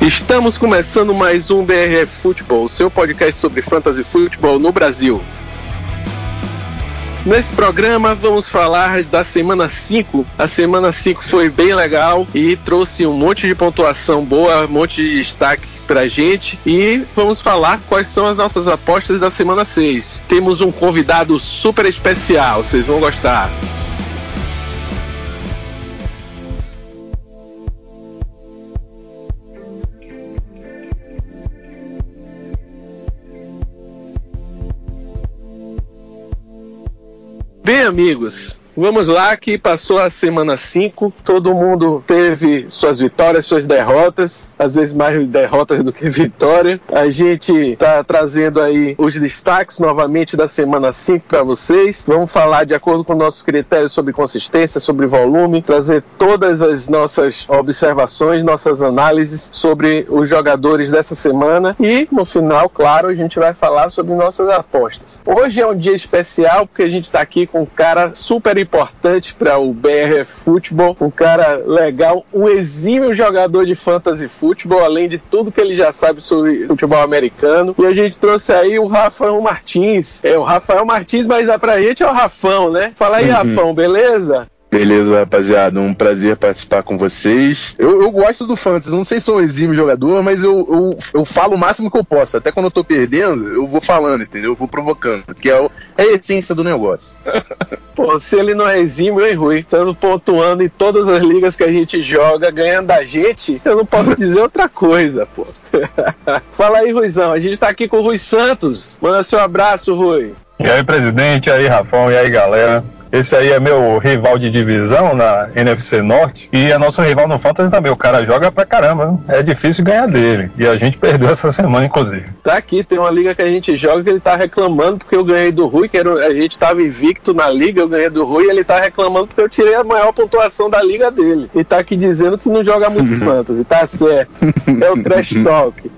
Estamos começando mais um BRF Futebol, seu podcast sobre fantasy futebol no Brasil. Nesse programa vamos falar da semana 5. A semana 5 foi bem legal e trouxe um monte de pontuação boa, um monte de destaque pra gente e vamos falar quais são as nossas apostas da semana 6. Temos um convidado super especial, vocês vão gostar. Bem, amigos, Vamos lá, que passou a semana 5, todo mundo teve suas vitórias, suas derrotas, às vezes mais derrotas do que vitória. A gente está trazendo aí os destaques novamente da semana 5 para vocês. Vamos falar de acordo com nossos critérios sobre consistência, sobre volume, trazer todas as nossas observações, nossas análises sobre os jogadores dessa semana e no final, claro, a gente vai falar sobre nossas apostas. Hoje é um dia especial porque a gente está aqui com um cara super importante para o BR Futebol, um cara legal, um exímio jogador de fantasy futebol, além de tudo que ele já sabe sobre futebol americano. E a gente trouxe aí o Rafael Martins. É o Rafael Martins, mas dá pra gente é o Rafão, né? Fala aí, uhum. Rafão, beleza? Beleza, rapaziada. Um prazer participar com vocês. Eu, eu gosto do Fantasy. Não sei se sou um exímio jogador, mas eu, eu, eu falo o máximo que eu posso. Até quando eu tô perdendo, eu vou falando, entendeu? Eu vou provocando. Que é, é a essência do negócio. Pô, se ele não é exímio, hein, Rui? Estando pontuando em todas as ligas que a gente joga, ganhando da gente, eu não posso dizer outra coisa, pô. Fala aí, Ruizão. A gente tá aqui com o Rui Santos. Manda seu abraço, Rui. E aí, presidente, e aí, Rafão, e aí, galera. Esse aí é meu rival de divisão na NFC Norte e é nosso rival no Fantasy também. O cara joga pra caramba, é difícil ganhar dele. E a gente perdeu essa semana, inclusive. Tá aqui, tem uma liga que a gente joga que ele tá reclamando porque eu ganhei do Rui, que era, a gente tava invicto na liga, eu ganhei do Rui e ele tá reclamando porque eu tirei a maior pontuação da liga dele. E tá aqui dizendo que não joga muito Fantasy, tá certo. É o Trash Talk.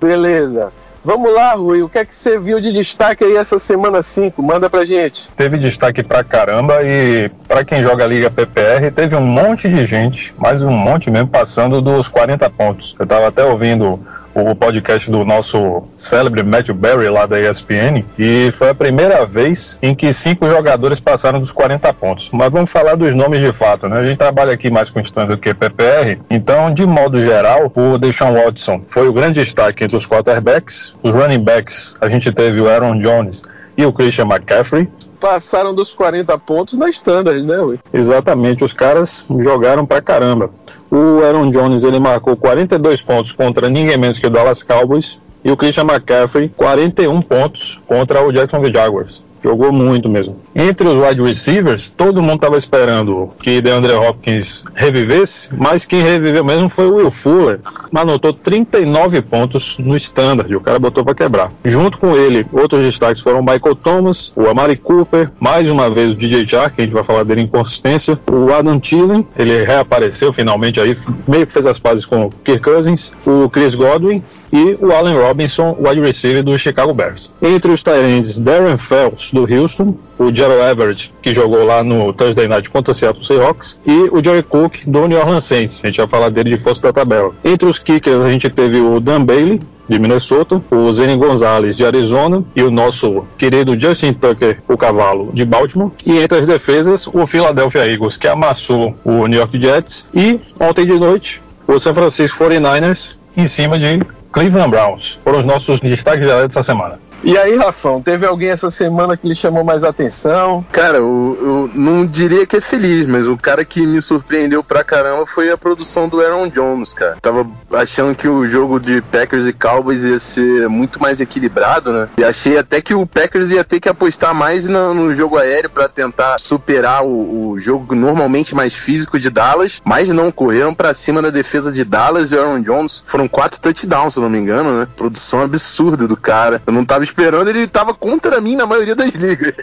Beleza. Vamos lá, Rui, o que é que você viu de destaque aí essa semana 5? Manda pra gente. Teve destaque pra caramba e para quem joga a Liga PPR, teve um monte de gente, mais um monte mesmo, passando dos 40 pontos. Eu tava até ouvindo o podcast do nosso célebre Matthew Berry lá da ESPN e foi a primeira vez em que cinco jogadores passaram dos 40 pontos. Mas vamos falar dos nomes de fato, né? A gente trabalha aqui mais com stand do que PPR, então de modo geral, o Deshaun Watson foi o grande destaque entre os quarterbacks. Os running backs, a gente teve o Aaron Jones e o Christian McCaffrey passaram dos 40 pontos na standard, né, Rui? Exatamente, os caras jogaram pra caramba. O Aaron Jones ele marcou 42 pontos contra ninguém menos que o Dallas Cowboys e o Christian McCaffrey 41 pontos contra o Jacksonville Jaguars. Jogou muito mesmo. Entre os wide receivers, todo mundo estava esperando que DeAndre Hopkins revivesse, mas quem reviveu mesmo foi o Will Fuller. Anotou 39 pontos no standard, o cara botou para quebrar. Junto com ele, outros destaques foram o Michael Thomas, o Amari Cooper, mais uma vez o DJ Chark, que a gente vai falar dele em consistência, o Adam Thielen, ele reapareceu finalmente aí, meio que fez as pazes com o Kirk Cousins, o Chris Godwin e o Allen Robinson, wide receiver do Chicago Bears. Entre os Tyrands, Darren Fells, do Houston, o Gerald Everett, que jogou lá no Thursday Night contra o Seattle Seahawks, e o Joey Cook, do New Orleans Saints. A gente vai falar dele de força da tabela. Entre os kickers, a gente teve o Dan Bailey, de Minnesota, o Zene Gonzalez de Arizona e o nosso querido Justin Tucker, o cavalo de Baltimore. E entre as defesas, o Philadelphia Eagles, que amassou o New York Jets. E ontem de noite, o San Francisco 49ers em cima de Cleveland Browns. Foram os nossos destaques dessa semana. E aí, Rafão, teve alguém essa semana que lhe chamou mais atenção? Cara, eu, eu, não diria que é feliz, mas o cara que me surpreendeu pra caramba foi a produção do Aaron Jones, cara. Tava achando que o jogo de Packers e Cowboys ia ser muito mais equilibrado, né? E achei até que o Packers ia ter que apostar mais no, no jogo aéreo para tentar superar o, o, jogo normalmente mais físico de Dallas, mas não correram para cima da defesa de Dallas e o Aaron Jones foram quatro touchdowns, se não me engano, né? Produção absurda do cara. Eu não tava esperando, ele tava contra mim na maioria das ligas.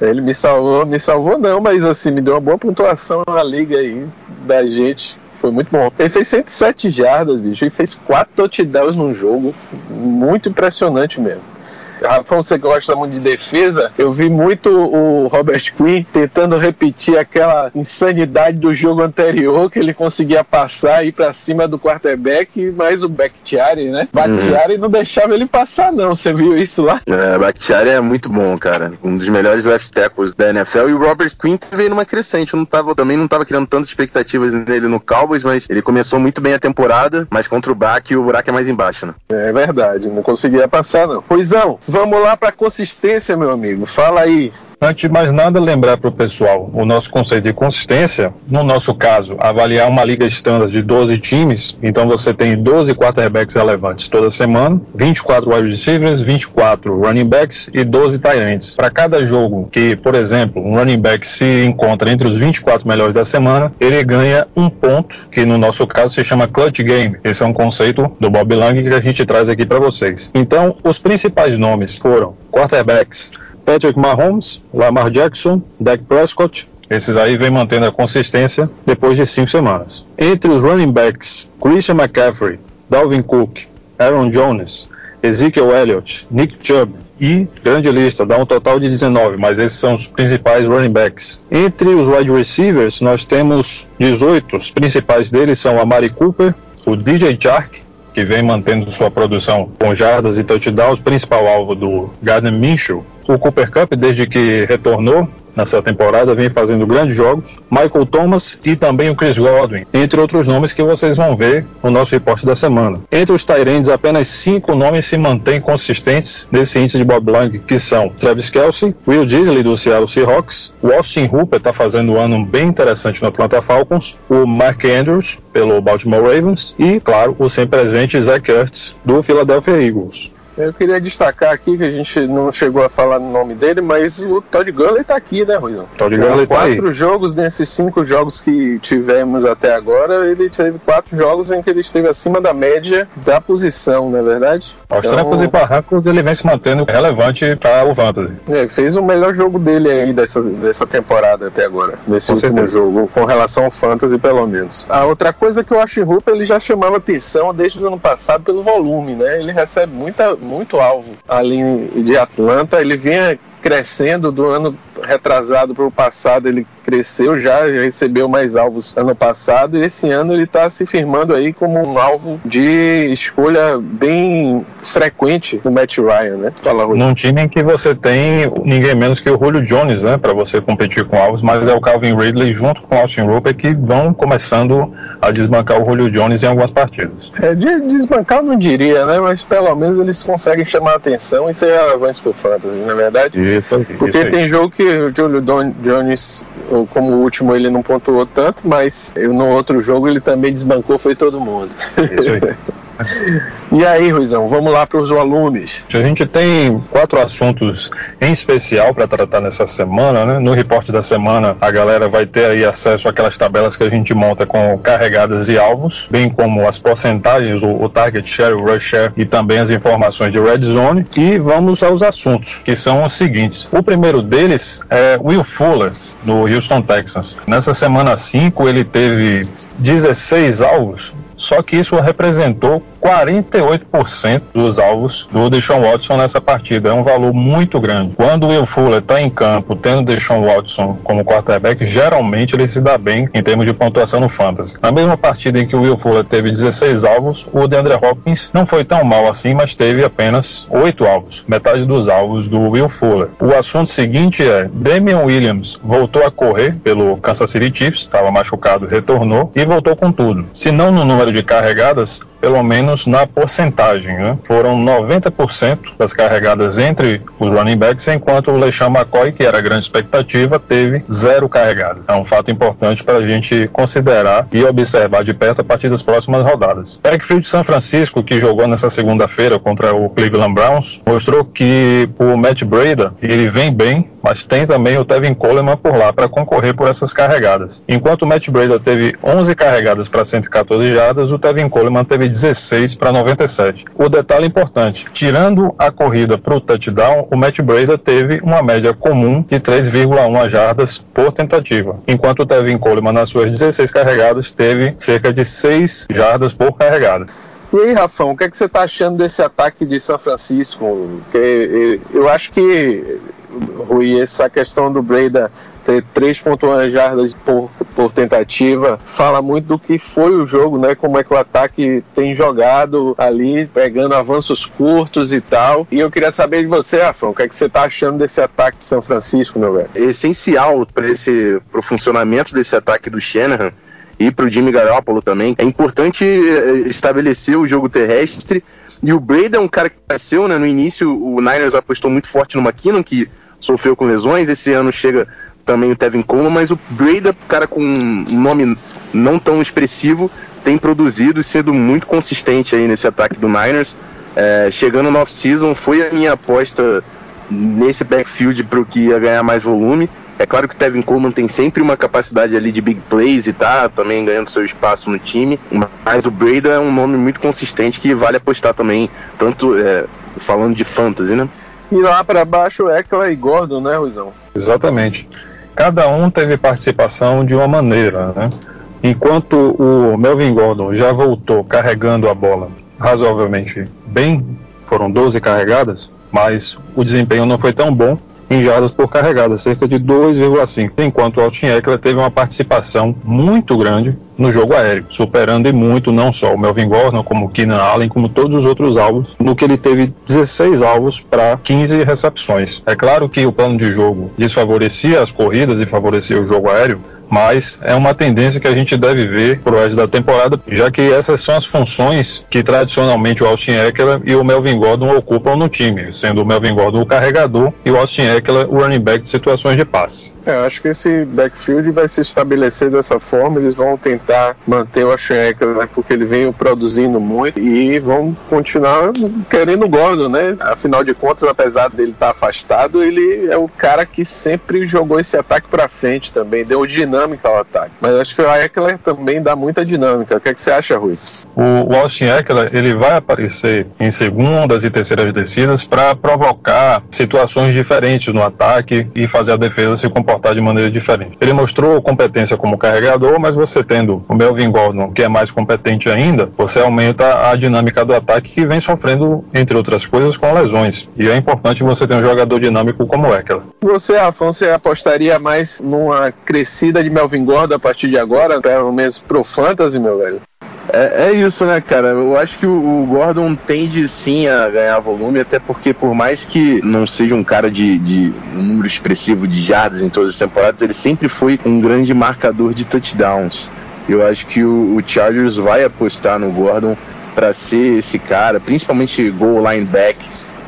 Ele me salvou, me salvou não, mas assim, me deu uma boa pontuação na liga aí da gente. Foi muito bom. Ele fez 107 jardas, bicho. Ele fez 4 touchdowns num jogo. Muito impressionante mesmo. Rafão, você gosta muito de defesa, eu vi muito o Robert Quinn tentando repetir aquela insanidade do jogo anterior, que ele conseguia passar e ir pra cima do quarterback, mas o Bakhtiari, né? Bakhtiari uhum. não deixava ele passar, não. Você viu isso lá? É, Bakhtiari é muito bom, cara. Um dos melhores left tackles da NFL. E o Robert Quinn veio numa crescente. Eu não tava, também não tava criando tantas expectativas nele no Cowboys, mas ele começou muito bem a temporada, mas contra o Bach o buraco é mais embaixo, né? É verdade, não conseguia passar, não. Poisão, Vamos lá para consistência, meu amigo. Fala aí. Antes de mais nada, lembrar para o pessoal o nosso conceito de consistência. No nosso caso, avaliar uma liga standard de 12 times. Então você tem 12 quarterbacks relevantes toda semana, 24 wide receivers, 24 running backs e 12 tight. Para cada jogo que, por exemplo, um running back se encontra entre os 24 melhores da semana, ele ganha um ponto, que no nosso caso se chama clutch game. Esse é um conceito do Bob Lang que a gente traz aqui para vocês. Então, os principais nomes foram quarterbacks Patrick Mahomes, Lamar Jackson, Dak Prescott. Esses aí vem mantendo a consistência depois de cinco semanas. Entre os running backs, Christian McCaffrey, Dalvin Cook, Aaron Jones, Ezekiel Elliott, Nick Chubb e grande lista, dá um total de 19, mas esses são os principais running backs. Entre os wide receivers, nós temos 18, os principais deles são a Mari Cooper, o DJ Chark, que vem mantendo sua produção com jardas e touchdowns, principal alvo do Gardner Minshew, o Cooper Cup, desde que retornou nessa temporada, vem fazendo grandes jogos. Michael Thomas e também o Chris Godwin, entre outros nomes que vocês vão ver no nosso reporte da semana. Entre os Tyrands, apenas cinco nomes se mantêm consistentes nesse índice de Bob Lang, que são Travis Kelsey, Will Disley do Seattle Seahawks, o Austin Hooper está fazendo um ano bem interessante no Atlanta Falcons, o Mark Andrews pelo Baltimore Ravens e, claro, o sempre presente Zach Ertz do Philadelphia Eagles. Eu queria destacar aqui que a gente não chegou a falar no nome dele, mas o Todd Gurley tá aqui, né, Ruizão? Todd Gurley tá aí. Quatro jogos nesses cinco jogos que tivemos até agora, ele teve quatro jogos em que ele esteve acima da média da posição, não é verdade? Aos então, trancos e barrancos ele vem se mantendo relevante para o Fantasy. É, fez o melhor jogo dele aí dessa, dessa temporada até agora, nesse com último certeza. jogo, com relação ao Fantasy pelo menos. A outra coisa que eu acho Rupa, ele já chamava atenção desde o ano passado pelo volume, né? Ele recebe muita muito alvo ali de Atlanta. Ele vinha crescendo do ano retrasado para o passado, ele cresceu já, já recebeu mais alvos ano passado e esse ano ele está se firmando aí como um alvo de escolha bem frequente no Matt Ryan, né? Fala, Julio. Num time em que você tem ninguém menos que o Julio Jones, né, para você competir com alvos, mas é o Calvin Ridley junto com o Austin Roper que vão começando a desbancar o Julio Jones em algumas partidas. É, de desbancar não diria, né, mas pelo menos eles conseguem chamar a atenção e ser relevantes pro fantasy, na é verdade. Isso, Porque isso tem jogo que o Julio Jones, como último, ele não pontuou tanto, mas no outro jogo ele também desbancou, foi todo mundo. Isso aí. E aí, Ruizão, vamos lá para os volumes. A gente tem quatro assuntos em especial para tratar nessa semana, né? No reporte da semana, a galera vai ter aí acesso àquelas tabelas que a gente monta com carregadas e alvos, bem como as porcentagens, o, o target share, o rush share e também as informações de red zone. E vamos aos assuntos, que são os seguintes. O primeiro deles é Will Fuller, do Houston Texans. Nessa semana 5, ele teve 16 alvos, só que isso representou 48% dos alvos do Deshaun Watson nessa partida. É um valor muito grande. Quando o Will Fuller está em campo, tendo Deshaun Watson como quarterback, geralmente ele se dá bem em termos de pontuação no Fantasy. Na mesma partida em que o Will Fuller teve 16 alvos, o DeAndre Hopkins não foi tão mal assim, mas teve apenas 8 alvos, metade dos alvos do Will Fuller. O assunto seguinte é: Damian Williams voltou a correr pelo Kansas City Chiefs, estava machucado, retornou e voltou com tudo. Se não no número de carregadas, pelo menos na porcentagem. Né? Foram 90% das carregadas entre os running backs, enquanto o LeSean McCoy, que era a grande expectativa, teve zero carregadas. É um fato importante para a gente considerar e observar de perto a partir das próximas rodadas. Eric de São Francisco, que jogou nessa segunda-feira contra o Cleveland Browns, mostrou que o Matt Breda ele vem bem mas tem também o Tevin Coleman por lá para concorrer por essas carregadas. Enquanto o Matt Breda teve 11 carregadas para 114 jardas, o Tevin Coleman teve 16 para 97. O detalhe importante, tirando a corrida para o touchdown, o Matt Breda teve uma média comum de 3,1 jardas por tentativa, enquanto o Tevin Coleman nas suas 16 carregadas teve cerca de 6 jardas por carregada. E aí, Rafão, o que, é que você está achando desse ataque de São Francisco? Que, eu acho que, Rui, essa questão do Breda ter 3.1 jardas por, por tentativa fala muito do que foi o jogo, né? Como é que o ataque tem jogado ali, pegando avanços curtos e tal. E eu queria saber de você, Rafão, o que, é que você está achando desse ataque de São Francisco, meu velho? Essencial para esse funcionamento desse ataque do Shanahan e para o Jimmy Garoppolo também. É importante eh, estabelecer o jogo terrestre. E o Brady é um cara que cresceu, né? No início, o Niners apostou muito forte no McKinnon, que sofreu com lesões. Esse ano chega também o Tevin Coleman, mas o Brady, cara com um nome não tão expressivo, tem produzido e sendo muito consistente aí nesse ataque do Niners. É, chegando no off-season, foi a minha aposta nesse backfield para o que ia ganhar mais volume. É claro que o Tevin Coleman tem sempre uma capacidade ali de big plays e tá também ganhando seu espaço no time, mas o Breda é um nome muito consistente que vale apostar também, tanto é, falando de fantasy, né? E lá para baixo é Eckler e Gordon, né, Ruizão? Exatamente. Cada um teve participação de uma maneira, né? Enquanto o Melvin Gordon já voltou carregando a bola razoavelmente bem, foram 12 carregadas, mas o desempenho não foi tão bom em jardas por carregada, cerca de 2,5, enquanto o Austin Eckler teve uma participação muito grande no jogo aéreo, superando e muito não só o Melvin Gordon, como o Keenan Allen, como todos os outros alvos, no que ele teve 16 alvos para 15 recepções. É claro que o plano de jogo desfavorecia as corridas e favorecia o jogo aéreo, mas é uma tendência que a gente deve ver pro resto da temporada, já que essas são as funções que tradicionalmente o Austin Eckler e o Melvin Gordon ocupam no time, sendo o Melvin Gordon o carregador e o Austin Eckler o running back de situações de passe. É, eu acho que esse backfield vai se estabelecer dessa forma, eles vão tentar manter o Austin Eckler, né, porque ele vem produzindo muito e vão continuar querendo o Gordon, né? Afinal de contas, apesar dele estar afastado, ele é o cara que sempre jogou esse ataque para frente também, deu dinâmica ao ataque. Mas acho que o Eckler também dá muita dinâmica. O que, é que você acha, Rui? O, o Austin Eckler, ele vai aparecer em segundas e terceiras descidas para provocar situações diferentes no ataque e fazer a defesa se comportar comportar de maneira diferente. Ele mostrou competência como carregador, mas você tendo o Melvin Gordon, que é mais competente ainda, você aumenta a dinâmica do ataque que vem sofrendo, entre outras coisas, com lesões. E é importante você ter um jogador dinâmico como o Eckler. Você, Afonso, apostaria mais numa crescida de Melvin Gordon a partir de agora, pelo menos pro Fantasy, meu velho? É, é, isso, né, cara? Eu acho que o, Gordon tende sim a ganhar volume, até porque por mais que não seja um cara de, de um número expressivo de jardas em todas as temporadas, ele sempre foi um grande marcador de touchdowns. Eu acho que o, o Chargers vai apostar no Gordon para ser esse cara, principalmente goal lineback.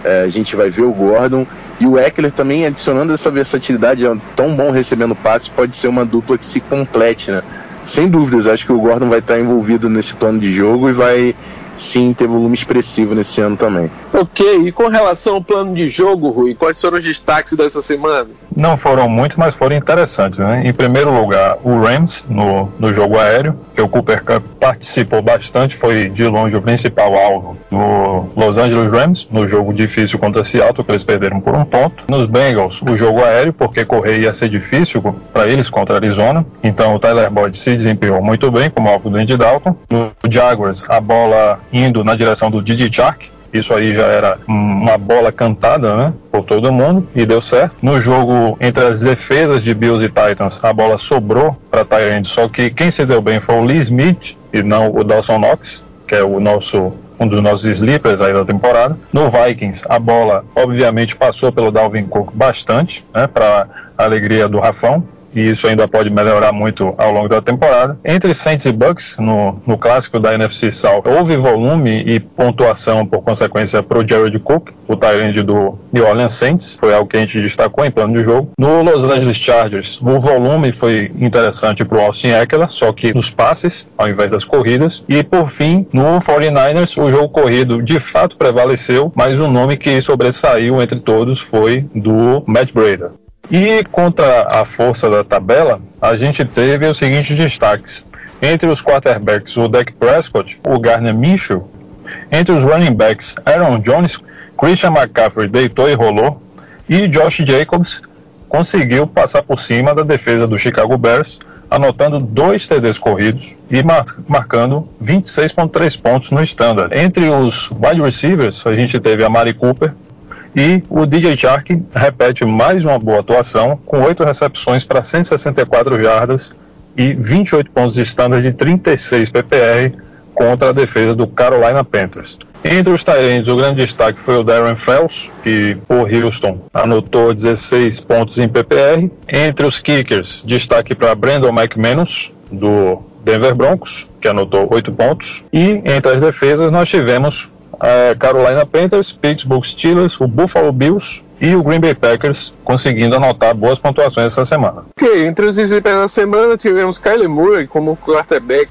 É, a gente vai ver o Gordon e o Eckler também adicionando essa versatilidade, é tão bom recebendo passes, pode ser uma dupla que se complete, né? Sem dúvidas, acho que o Gordon vai estar envolvido nesse plano de jogo e vai sim ter volume expressivo nesse ano também. Ok, e com relação ao plano de jogo, Rui, quais foram os destaques dessa semana? Não foram muitos, mas foram interessantes. Né? Em primeiro lugar, o Rams no, no jogo aéreo, que o Cooper Cup participou bastante, foi de longe o principal alvo do Los Angeles Rams, no jogo difícil contra Seattle, que eles perderam por um ponto. Nos Bengals, o jogo aéreo, porque correr ia ser difícil para eles contra Arizona, então o Tyler Boyd se desempenhou muito bem como alvo do Andy Dalton. No Jaguars, a bola indo na direção do Didi Chark, isso aí já era uma bola cantada, né? Por todo mundo e deu certo. No jogo entre as defesas de Bills e Titans, a bola sobrou para Tyrande, só que quem se deu bem foi o Lee Smith e não o Dawson Knox, que é o nosso um dos nossos sleepers aí da temporada. No Vikings, a bola obviamente passou pelo Dalvin Cook bastante, né? Para alegria do Rafão e isso ainda pode melhorar muito ao longo da temporada. Entre Saints e Bucks, no, no clássico da NFC South, houve volume e pontuação por consequência para o Jared Cook, o Tyrande do New Orleans Saints, foi algo que a gente destacou em plano de jogo. No Los Angeles Chargers, o volume foi interessante para o Austin Eckler, só que nos passes, ao invés das corridas. E por fim, no 49ers, o jogo corrido de fato prevaleceu, mas o nome que sobressaiu entre todos foi do Matt Breda. E contra a força da tabela, a gente teve os seguintes destaques. Entre os quarterbacks, o Dak Prescott, o Garner Minshew. Entre os running backs, Aaron Jones, Christian McCaffrey deitou e rolou. E Josh Jacobs conseguiu passar por cima da defesa do Chicago Bears, anotando dois TDs corridos e mar marcando 26,3 pontos no standard. Entre os wide receivers, a gente teve a Mari Cooper, e o DJ Shark repete mais uma boa atuação, com oito recepções para 164 jardas e 28 pontos de standard de 36 PPR contra a defesa do Carolina Panthers. Entre os Tyrants, o grande destaque foi o Darren Fells, que por Houston anotou 16 pontos em PPR. Entre os kickers, destaque para Brandon McManus, do Denver Broncos, que anotou 8 pontos. E entre as defesas, nós tivemos a Carolina Panthers, Pittsburgh Steelers, o Buffalo Bills e o Green Bay Packers conseguindo anotar boas pontuações essa semana. Ok, entre os sleepers da semana tivemos Kyler Murray como quarterback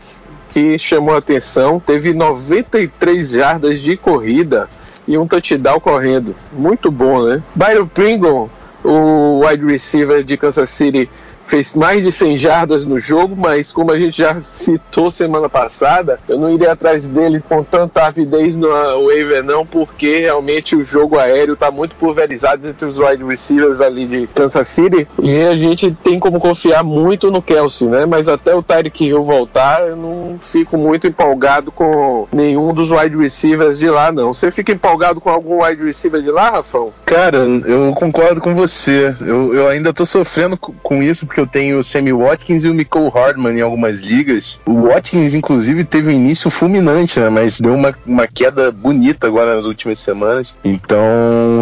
que chamou a atenção, teve 93 jardas de corrida e um touchdown correndo. Muito bom, né? Byron Pringle, o wide receiver de Kansas City, fez mais de 100 jardas no jogo, mas como a gente já citou semana passada, eu não iria atrás dele com tanta avidez no waiver não, porque realmente o jogo aéreo está muito pulverizado entre os wide receivers ali de Kansas City e a gente tem como confiar muito no Kelsey, né? Mas até o Tyreek Hill voltar, eu não fico muito empolgado com nenhum dos wide receivers de lá, não. Você fica empolgado com algum wide receiver de lá, Rafão? Cara, eu concordo com você. Eu, eu ainda tô sofrendo com isso, porque eu tenho o Sammy Watkins e o Nicole Hardman em algumas ligas. O Watkins, inclusive, teve um início fulminante, né? Mas deu uma, uma queda bonita agora nas últimas semanas. Então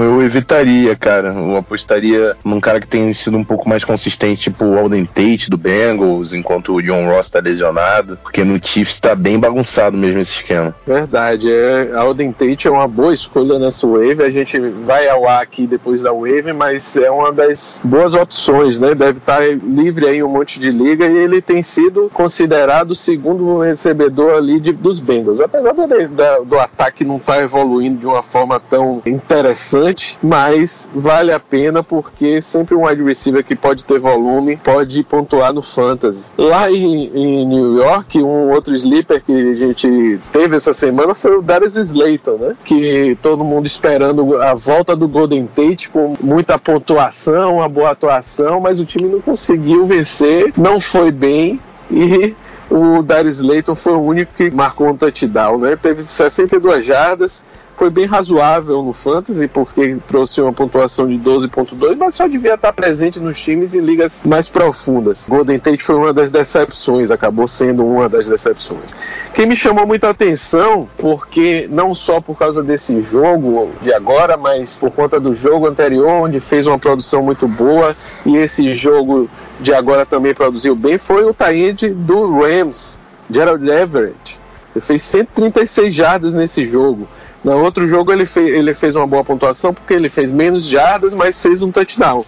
eu evitaria, cara. Eu apostaria num cara que tenha sido um pouco mais consistente, tipo o Alden Tate do Bengals, enquanto o John Ross tá lesionado. Porque no Chiefs tá bem bagunçado mesmo esse esquema. Verdade. É, Alden Tate é uma boa escolha nessa wave. A gente vai ao ar aqui depois da wave, mas é uma das boas opções, né? Deve estar tá livre aí um monte de liga e ele tem sido considerado o segundo recebedor ali de, dos Bengals. Apesar do, da, do ataque não estar tá evoluindo de uma forma tão interessante, mas vale a pena porque sempre um wide receiver que pode ter volume pode pontuar no fantasy. Lá em, em New York, um outro sleeper que a gente teve essa semana foi o Darius Slayton, né? Que todo mundo esperando a volta do Golden Tate com muita pontuação, uma boa atuação, mas o time não conseguiu conseguiu vencer, não foi bem e o Darius Slayton foi o único que marcou um touchdown, né? Teve 62 jardas, foi bem razoável no Fantasy, porque trouxe uma pontuação de 12.2, mas só devia estar presente nos times em ligas mais profundas. Golden Tate foi uma das decepções, acabou sendo uma das decepções. Quem me chamou muita atenção, porque não só por causa desse jogo de agora, mas por conta do jogo anterior, onde fez uma produção muito boa, e esse jogo de agora também produziu bem, foi o Taíde do Rams, Gerald Everett. Ele fez 136 jardas nesse jogo. No outro jogo ele, fez, ele fez uma boa pontuação porque ele fez menos jardas, mas fez um touchdown.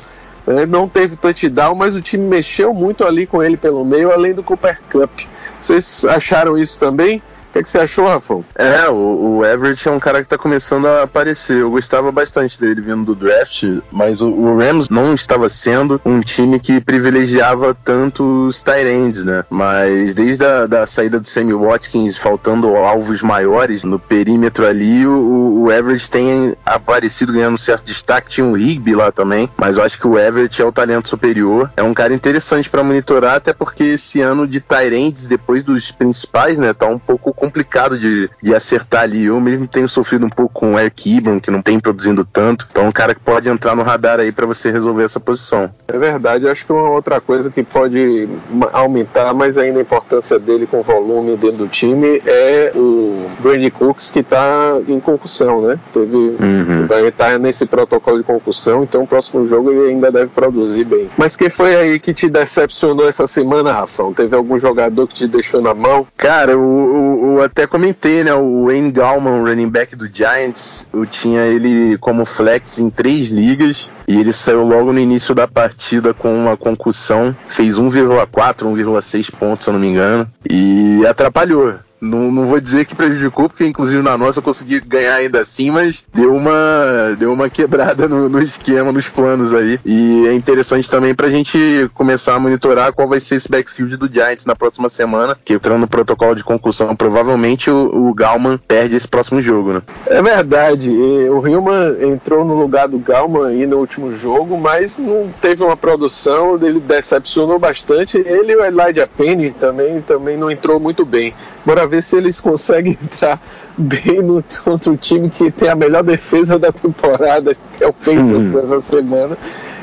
Ele não teve touchdown, mas o time mexeu muito ali com ele pelo meio, além do Cooper Cup. Vocês acharam isso também? O que, que, você achou, Rafão? É, o, o, Everett é um cara que tá começando a aparecer. Eu gostava bastante dele vindo do draft, mas o, o Rams não estava sendo um time que privilegiava tanto os tight né? Mas desde a da saída do Sammy Watkins, faltando alvos maiores no perímetro ali, o, o Everett tem aparecido ganhando certo destaque. Tinha um Rigby lá também, mas eu acho que o Everett é o talento superior. É um cara interessante para monitorar, até porque esse ano de tight depois dos principais, né, tá um pouco complicado de, de acertar ali. Eu mesmo tenho sofrido um pouco com o Eric Ibram, que não tem produzindo tanto. Então, é um cara que pode entrar no radar aí para você resolver essa posição. É verdade. Acho que uma outra coisa que pode aumentar mais ainda a importância dele com volume dentro do time é o Brady Cooks, que está em concussão, né? Teve, uhum. Vai estar nesse protocolo de concussão, então o próximo jogo ele ainda deve produzir bem. Mas quem foi aí que te decepcionou essa semana, Rafão? Teve algum jogador que te deixou na mão? Cara, o, o eu até comentei, né? O Wayne Gallman, running back do Giants, eu tinha ele como flex em três ligas e ele saiu logo no início da partida com uma concussão, fez 1,4, 1,6 pontos, se eu não me engano, e atrapalhou Não, não vou dizer que prejudicou, porque inclusive na nossa eu consegui ganhar ainda assim, mas deu uma, deu uma quebrada no, no esquema, nos planos aí. E é interessante também pra gente começar a monitorar qual vai ser esse backfield do Giants na próxima semana, que entrando no protocolo de concussão, provavelmente o, o Galman perde esse próximo jogo, né? É verdade. O Hillman entrou no lugar do Galman aí no último jogo, mas não teve uma produção, ele decepcionou bastante. Ele e o Elijah Penny também, também não entrou muito bem. Bora ver se eles conseguem entrar bem no contra o time que tem a melhor defesa da temporada, que é o Patriots uhum. essa semana.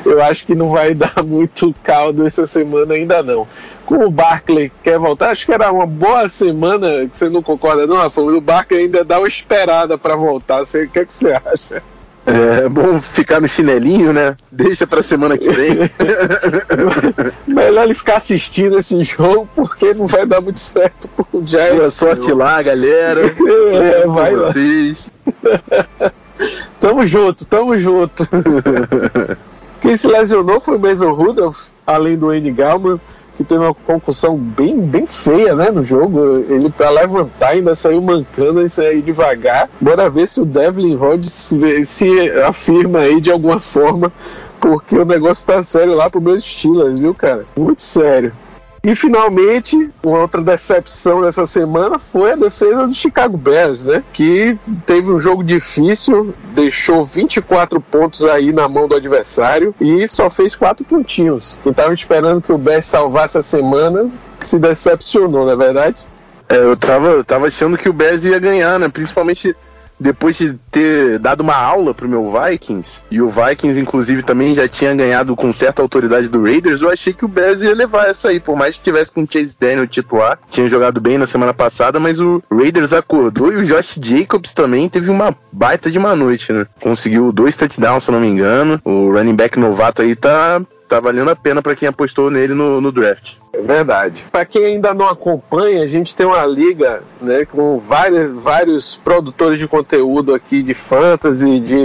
Eu acho que não vai dar muito caldo essa semana ainda não. Com o Barkley quer voltar, acho que era uma boa semana, que você não concorda não, Rafa? O Barkley ainda dá uma esperada para voltar. Você, o que, é que você acha? É bom ficar no chinelinho, né? Deixa pra semana que vem. Melhor ele ficar assistindo esse jogo, porque não vai dar muito certo pro Giants. Boa sorte lá, galera. É, vai lá. Vocês. tamo junto, tamo junto. Quem se lesionou foi o Mason Rudolph, além do Andy Galman que teve uma concussão bem, bem feia, né, no jogo. Ele para levantar ainda saiu mancando e saiu devagar. Bora ver se o Devlin se, se afirma aí de alguma forma, porque o negócio tá sério lá pro meus Steelers, viu, cara? Muito sério. E finalmente, outra decepção dessa semana foi a defesa do Chicago Bears, né? Que teve um jogo difícil, deixou 24 pontos aí na mão do adversário e só fez quatro pontinhos. Quem tava esperando que o Bears salvasse a semana se decepcionou, não é verdade? É, eu tava, eu tava achando que o Bears ia ganhar, né? Principalmente depois de ter dado uma aula pro meu Vikings, e o Vikings, inclusive, também já tinha ganhado com certa autoridade do Raiders, eu achei que o Bears ia levar essa aí, por mais que tivesse com o Chase Daniel titular, tinha jogado bem na semana passada, mas o Raiders acordou e o Josh Jacobs também teve uma baita de uma noite, né? Conseguiu dois touchdowns, se não me engano. O running back novato aí tá, tá valendo a pena para quem apostou nele no, no draft. É verdade. Para quem ainda não acompanha, a gente tem uma liga né, com vários, vários produtores de conteúdo aqui de fantasy, de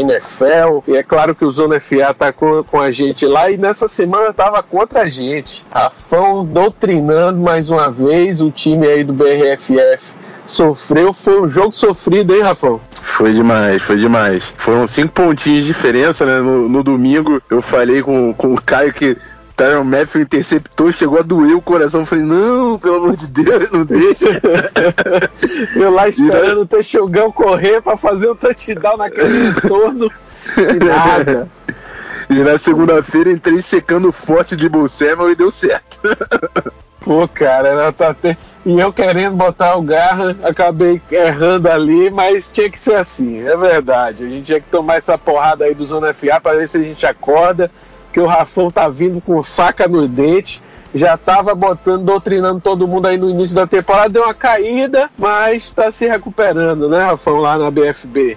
NFL. E é claro que o Zona FA tá com, com a gente lá e nessa semana tava contra a gente. Rafão doutrinando mais uma vez o time aí do BRFF sofreu. Foi um jogo sofrido, hein, Rafão? Foi demais, foi demais. Foram cinco pontinhos de diferença, né? No, no domingo eu falei com, com o Caio que Tyron Matthew interceptou, chegou a doer o coração. Falei, não, pelo amor de Deus, não deixa. eu lá esperando o Texugão correr pra fazer o um touchdown naquele entorno e nada. E na segunda-feira entrei secando forte de Bolsema e deu certo. Pô, cara, ela tá até. E eu querendo botar o garra, acabei errando ali, mas tinha que ser assim, é verdade. A gente tinha que tomar essa porrada aí do Zona FA pra ver se a gente acorda, que o Rafão tá vindo com faca no dente. Já tava botando, doutrinando todo mundo aí no início da temporada, deu uma caída, mas tá se recuperando, né, Rafão, lá na BFB.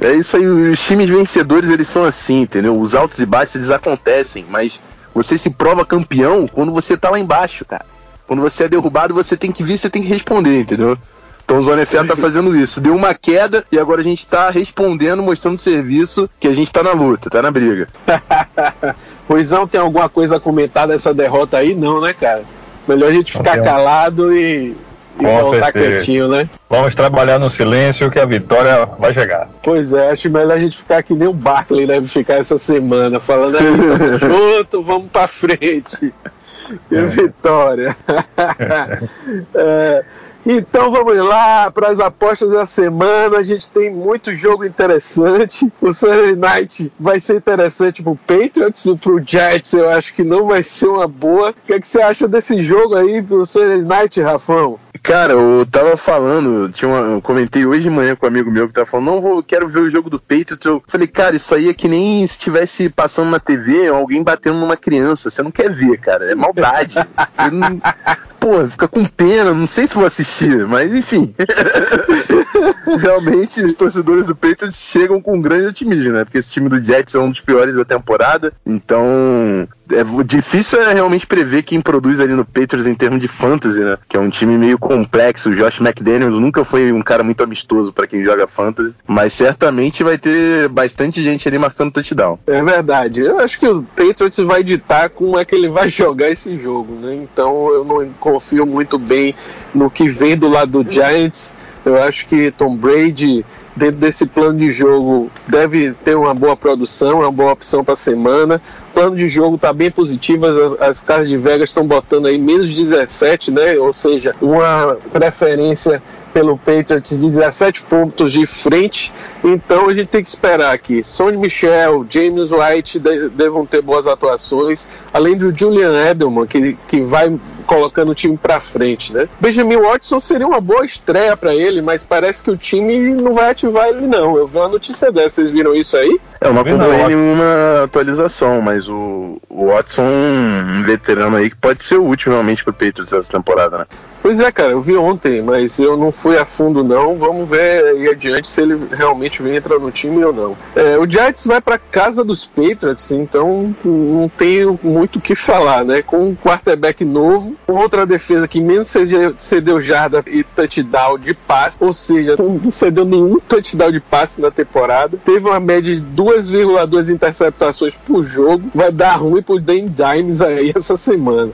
É isso aí, os times vencedores eles são assim, entendeu? Os altos e baixos eles acontecem, mas você se prova campeão quando você tá lá embaixo, cara. Quando você é derrubado, você tem que vir, você tem que responder, entendeu? Então o Zona FA tá fazendo isso. Deu uma queda e agora a gente tá respondendo, mostrando serviço que a gente tá na luta, tá na briga. Ruizão, tem alguma coisa a comentar dessa derrota aí? Não, né, cara? Melhor a gente ficar Campeão. calado e, e voltar quietinho, né? Vamos trabalhar no silêncio que a vitória vai chegar. Pois é, acho melhor a gente ficar que nem o Barkley deve ficar essa semana, falando aí, junto, vamos pra frente. Que é. vitória! é, então vamos lá para as apostas da semana. A gente tem muito jogo interessante. O Sunday Night vai ser interessante para o Patriots para o Jets. Eu acho que não vai ser uma boa. O que, é que você acha desse jogo aí pro Sunday Night, Rafão? Cara, eu tava falando, tinha uma, eu comentei hoje de manhã com um amigo meu que tava falando, não vou, quero ver o jogo do Patriots. Eu falei, cara, isso aí é que nem se estivesse passando na TV alguém batendo numa criança. Você não quer ver, cara. É maldade. Você não, pô, fica com pena, não sei se vou assistir, mas enfim. realmente os torcedores do Patriots chegam com um grande otimismo, né? Porque esse time do Jets é um dos piores da temporada, então é difícil é realmente prever quem produz ali no Patriots em termos de fantasy, né? Que é um time meio complexo. O Josh McDaniels nunca foi um cara muito amistoso para quem joga fantasy, mas certamente vai ter bastante gente ali marcando touchdown. É verdade. Eu acho que o Patriots vai ditar como é que ele vai jogar esse jogo, né? Então eu não confio muito bem no que vem do lado do Giants. Eu acho que Tom Brady dentro desse plano de jogo deve ter uma boa produção, uma boa opção para a semana. O plano de jogo está bem positivo, as, as caras de Vegas estão botando aí menos 17, né? Ou seja, uma preferência pelo Patriots 17 pontos de frente. Então a gente tem que esperar aqui. Sonny Michel, James White de, devam ter boas atuações, além do Julian Edelman, que, que vai colocando o time para frente, né? Benjamin Watson seria uma boa estreia para ele, mas parece que o time não vai ativar ele não. Eu vi uma notícia dessa, vocês viram isso aí? É, eu não acompanhei nenhuma atualização, mas o, o Watson, um veterano aí que pode ser útil realmente pro Patriots essa temporada, né? Pois é, cara, eu vi ontem, mas eu não fui a fundo não. Vamos ver aí adiante se ele realmente vem entrar no time ou não. É, o Giants vai para casa dos Patriots, então não tenho muito o que falar, né? Com um quarterback novo, outra defesa que menos cedeu jarda e touchdown de passe, ou seja, não cedeu nenhum touchdown de passe na temporada. Teve uma média de 2,2 interceptações por jogo. Vai dar ruim pro Dan Dimes aí essa semana.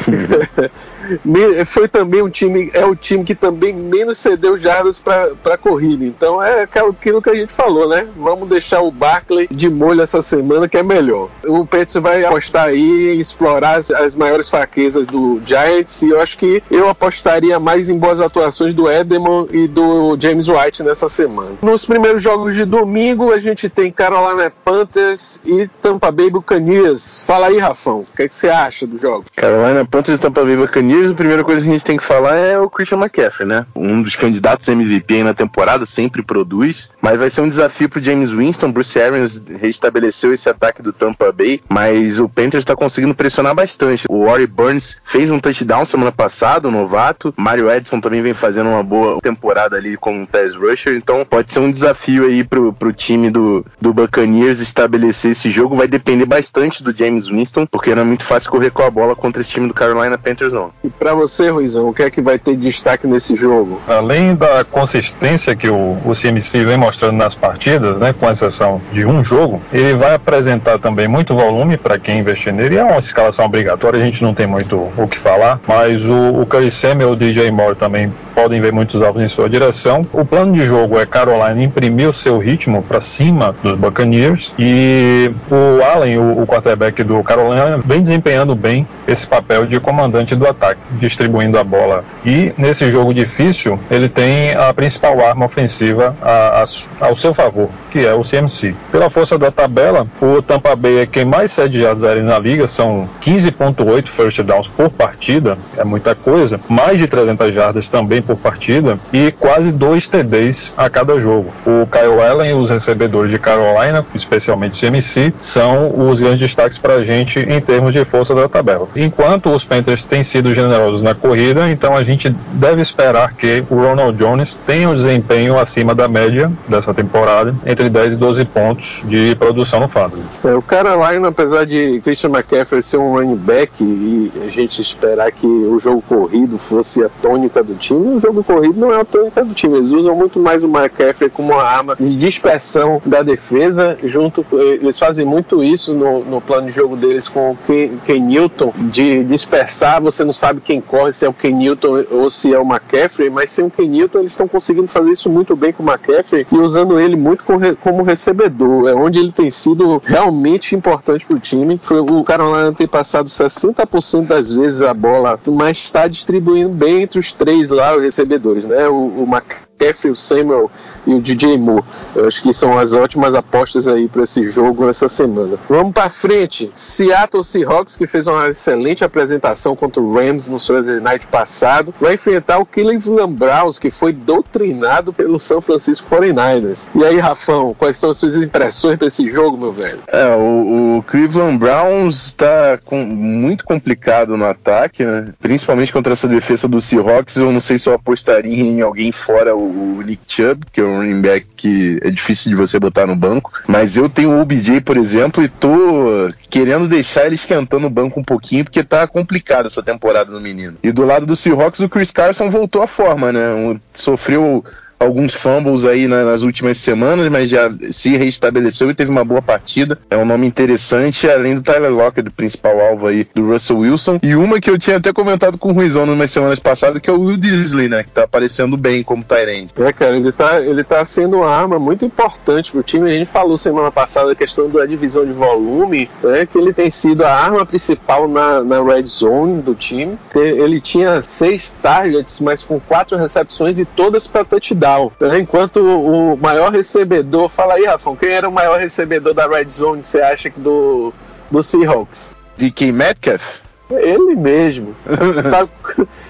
foi também um time, é o time que também menos cedeu jardas para corrida. Então é aquilo que a gente falou, né? Vamos deixar o Barkley de molho essa semana que é melhor. O Pets vai apostar aí explorar as, as, maiores fraquezas do Giants e eu acho que eu apostaria mais em boas atuações do Edelman e do James White nessa semana. Nos primeiros jogos de domingo a gente tem Carolina Panthers e Tampa Bay Buccaneers. Fala aí, Rafão, o que, é que você acha do jogo? Carolina Panthers e Tampa Bay Buccaneers a primeira coisa que a gente tem que falar é o Christian McCaffrey, né? Um dos candidatos MVP aí na temporada, sempre produz, mas vai ser um desafio pro James Winston. Bruce Arians restabeleceu esse ataque do Tampa Bay, mas o Panthers está conseguindo pressionar bastante. O Warren Burns fez um touchdown semana passada, o novato. Mario Edson também vem fazendo uma boa temporada ali como pass rusher, então pode ser um desafio aí pro, pro time do, do Buccaneers estabelecer esse jogo. Vai depender bastante do James Winston, porque não é muito fácil correr com a bola contra esse time do Carolina Panthers, não. E para você, Ruizão, o que é que vai ter destaque nesse jogo? Além da consistência que o, o CMC vem mostrando nas partidas, né, com exceção de um jogo, ele vai apresentar também muito volume para quem investir nele. É uma escalação obrigatória, a gente não tem muito o que falar, mas o, o Curry Samuel e o DJ Moore também podem ver muitos alvos em sua direção. O plano de jogo é Carolina imprimir o seu ritmo para cima dos Buccaneers e o Allen, o, o quarterback do Carolina, vem desempenhando bem esse papel de comandante do ataque, distribuindo a bola. E nesse jogo difícil, ele tem a principal arma ofensiva a, a, ao seu favor, que é o CMC. Pela força da tabela, o Tampa Bay é quem mais cede jardas aéreas na liga, são 15.8 first downs por partida, é muita coisa, mais de 300 jardas também por partida e quase dois TDs a cada jogo. O Kyle Allen e os recebedores de Carolina, especialmente o CMC, são os grandes destaques para a gente em termos de força da tabela. Enquanto os Panthers têm sido generosos na corrida, então a gente deve esperar que o Ronald Jones tenha um desempenho acima da média dessa temporada, entre 10 e 12 pontos de produção no fantasy. É, o Carolina, apesar de Christian McCaffrey ser um running back e a gente esperar que o jogo corrido fosse a tônica do time, o jogo corrido não é a tônica do time. Eles usam muito mais o McCaffrey como uma arma de dispersão da defesa, junto eles fazem muito isso no, no plano de jogo deles com o Ken, Ken Newton, de dispersar, você não sabe quem corre, se é o Ken Newton ou se é o McCaffrey, mas sem o Ken Newton eles estão conseguindo fazer isso muito bem com o McCaffrey e usando ele muito como recebedor, é onde ele tem sido realmente importante para o time. O Carolina tem passado 60% das vezes a bola, mas está distribuindo bem entre os três lá, os recebedores, né? O, o McCaffrey, o Samuel e o DJ Moore. Eu acho que são as ótimas apostas aí para esse jogo essa semana. Vamos para frente. Seattle Seahawks, que fez uma excelente apresentação contra o Rams no Thursday Night passado, vai enfrentar o Cleveland Browns, que foi doutrinado pelo São Francisco 49ers. E aí, Rafão, quais são as suas impressões desse jogo, meu velho? É, o, o Cleveland Browns está com, muito complicado no ataque, né? principalmente contra essa defesa do Seahawks. Eu não sei se eu apostaria em alguém fora o o Nick Chubb, que é um running back que é difícil de você botar no banco. Mas eu tenho o OBJ, por exemplo, e tô querendo deixar ele esquentando o banco um pouquinho, porque tá complicado essa temporada no menino. E do lado do Seahawks, o Chris Carson voltou à forma, né? Sofreu alguns fumbles aí nas últimas semanas, mas já se reestabeleceu e teve uma boa partida. É um nome interessante, além do Tyler Lockett, do principal alvo aí do Russell Wilson. E uma que eu tinha até comentado com o Ruizão umas semanas passadas, que é o Will Disley, né? Que tá aparecendo bem como Tyrande. É, cara, ele tá, ele tá sendo uma arma muito importante pro time. A gente falou semana passada a questão da divisão de volume, né? Que ele tem sido a arma principal na, na red zone do time. Ele tinha seis targets, mas com quatro recepções e todas para touchdown legal. Enquanto o maior recebedor, fala aí, Rafão, quem era o maior recebedor da Red Zone, você acha que do, do Seahawks? DK Metcalf? Ele mesmo. sabe,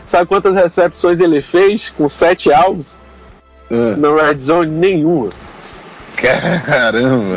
sabe quantas recepções ele fez com sete alvos? Uh. Na Red Zone, nenhuma. Caramba!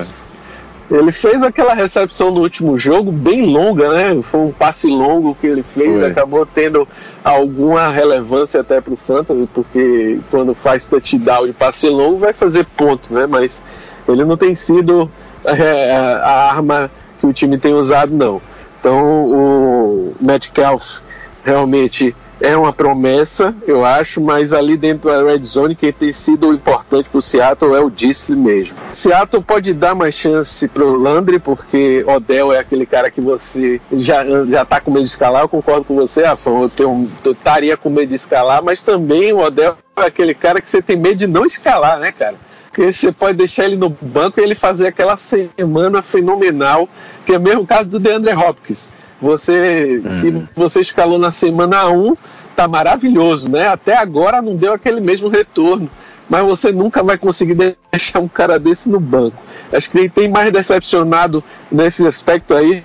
Ele fez aquela recepção no último jogo bem longa, né? Foi um passe longo que ele fez, Foi. acabou tendo alguma relevância até para o Fantasy, porque quando faz touchdown e passe longo vai fazer ponto, né? Mas ele não tem sido é, a arma que o time tem usado, não. Então o Metcalf realmente é uma promessa, eu acho, mas ali dentro da Red Zone quem tem sido importante para o Seattle é o Disley mesmo. Seattle pode dar mais chance para o Landry, porque Odell é aquele cara que você já, já tá com medo de escalar, eu concordo com você, Afon, eu, eu estaria com medo de escalar, mas também o Odell é aquele cara que você tem medo de não escalar, né, cara? Porque você pode deixar ele no banco e ele fazer aquela semana fenomenal, que é o mesmo caso do DeAndre Hopkins você, hum. se você escalou na semana 1, tá maravilhoso, né? Até agora não deu aquele mesmo retorno, mas você nunca vai conseguir deixar um cara desse no banco. Acho que ele tem mais decepcionado nesse aspecto aí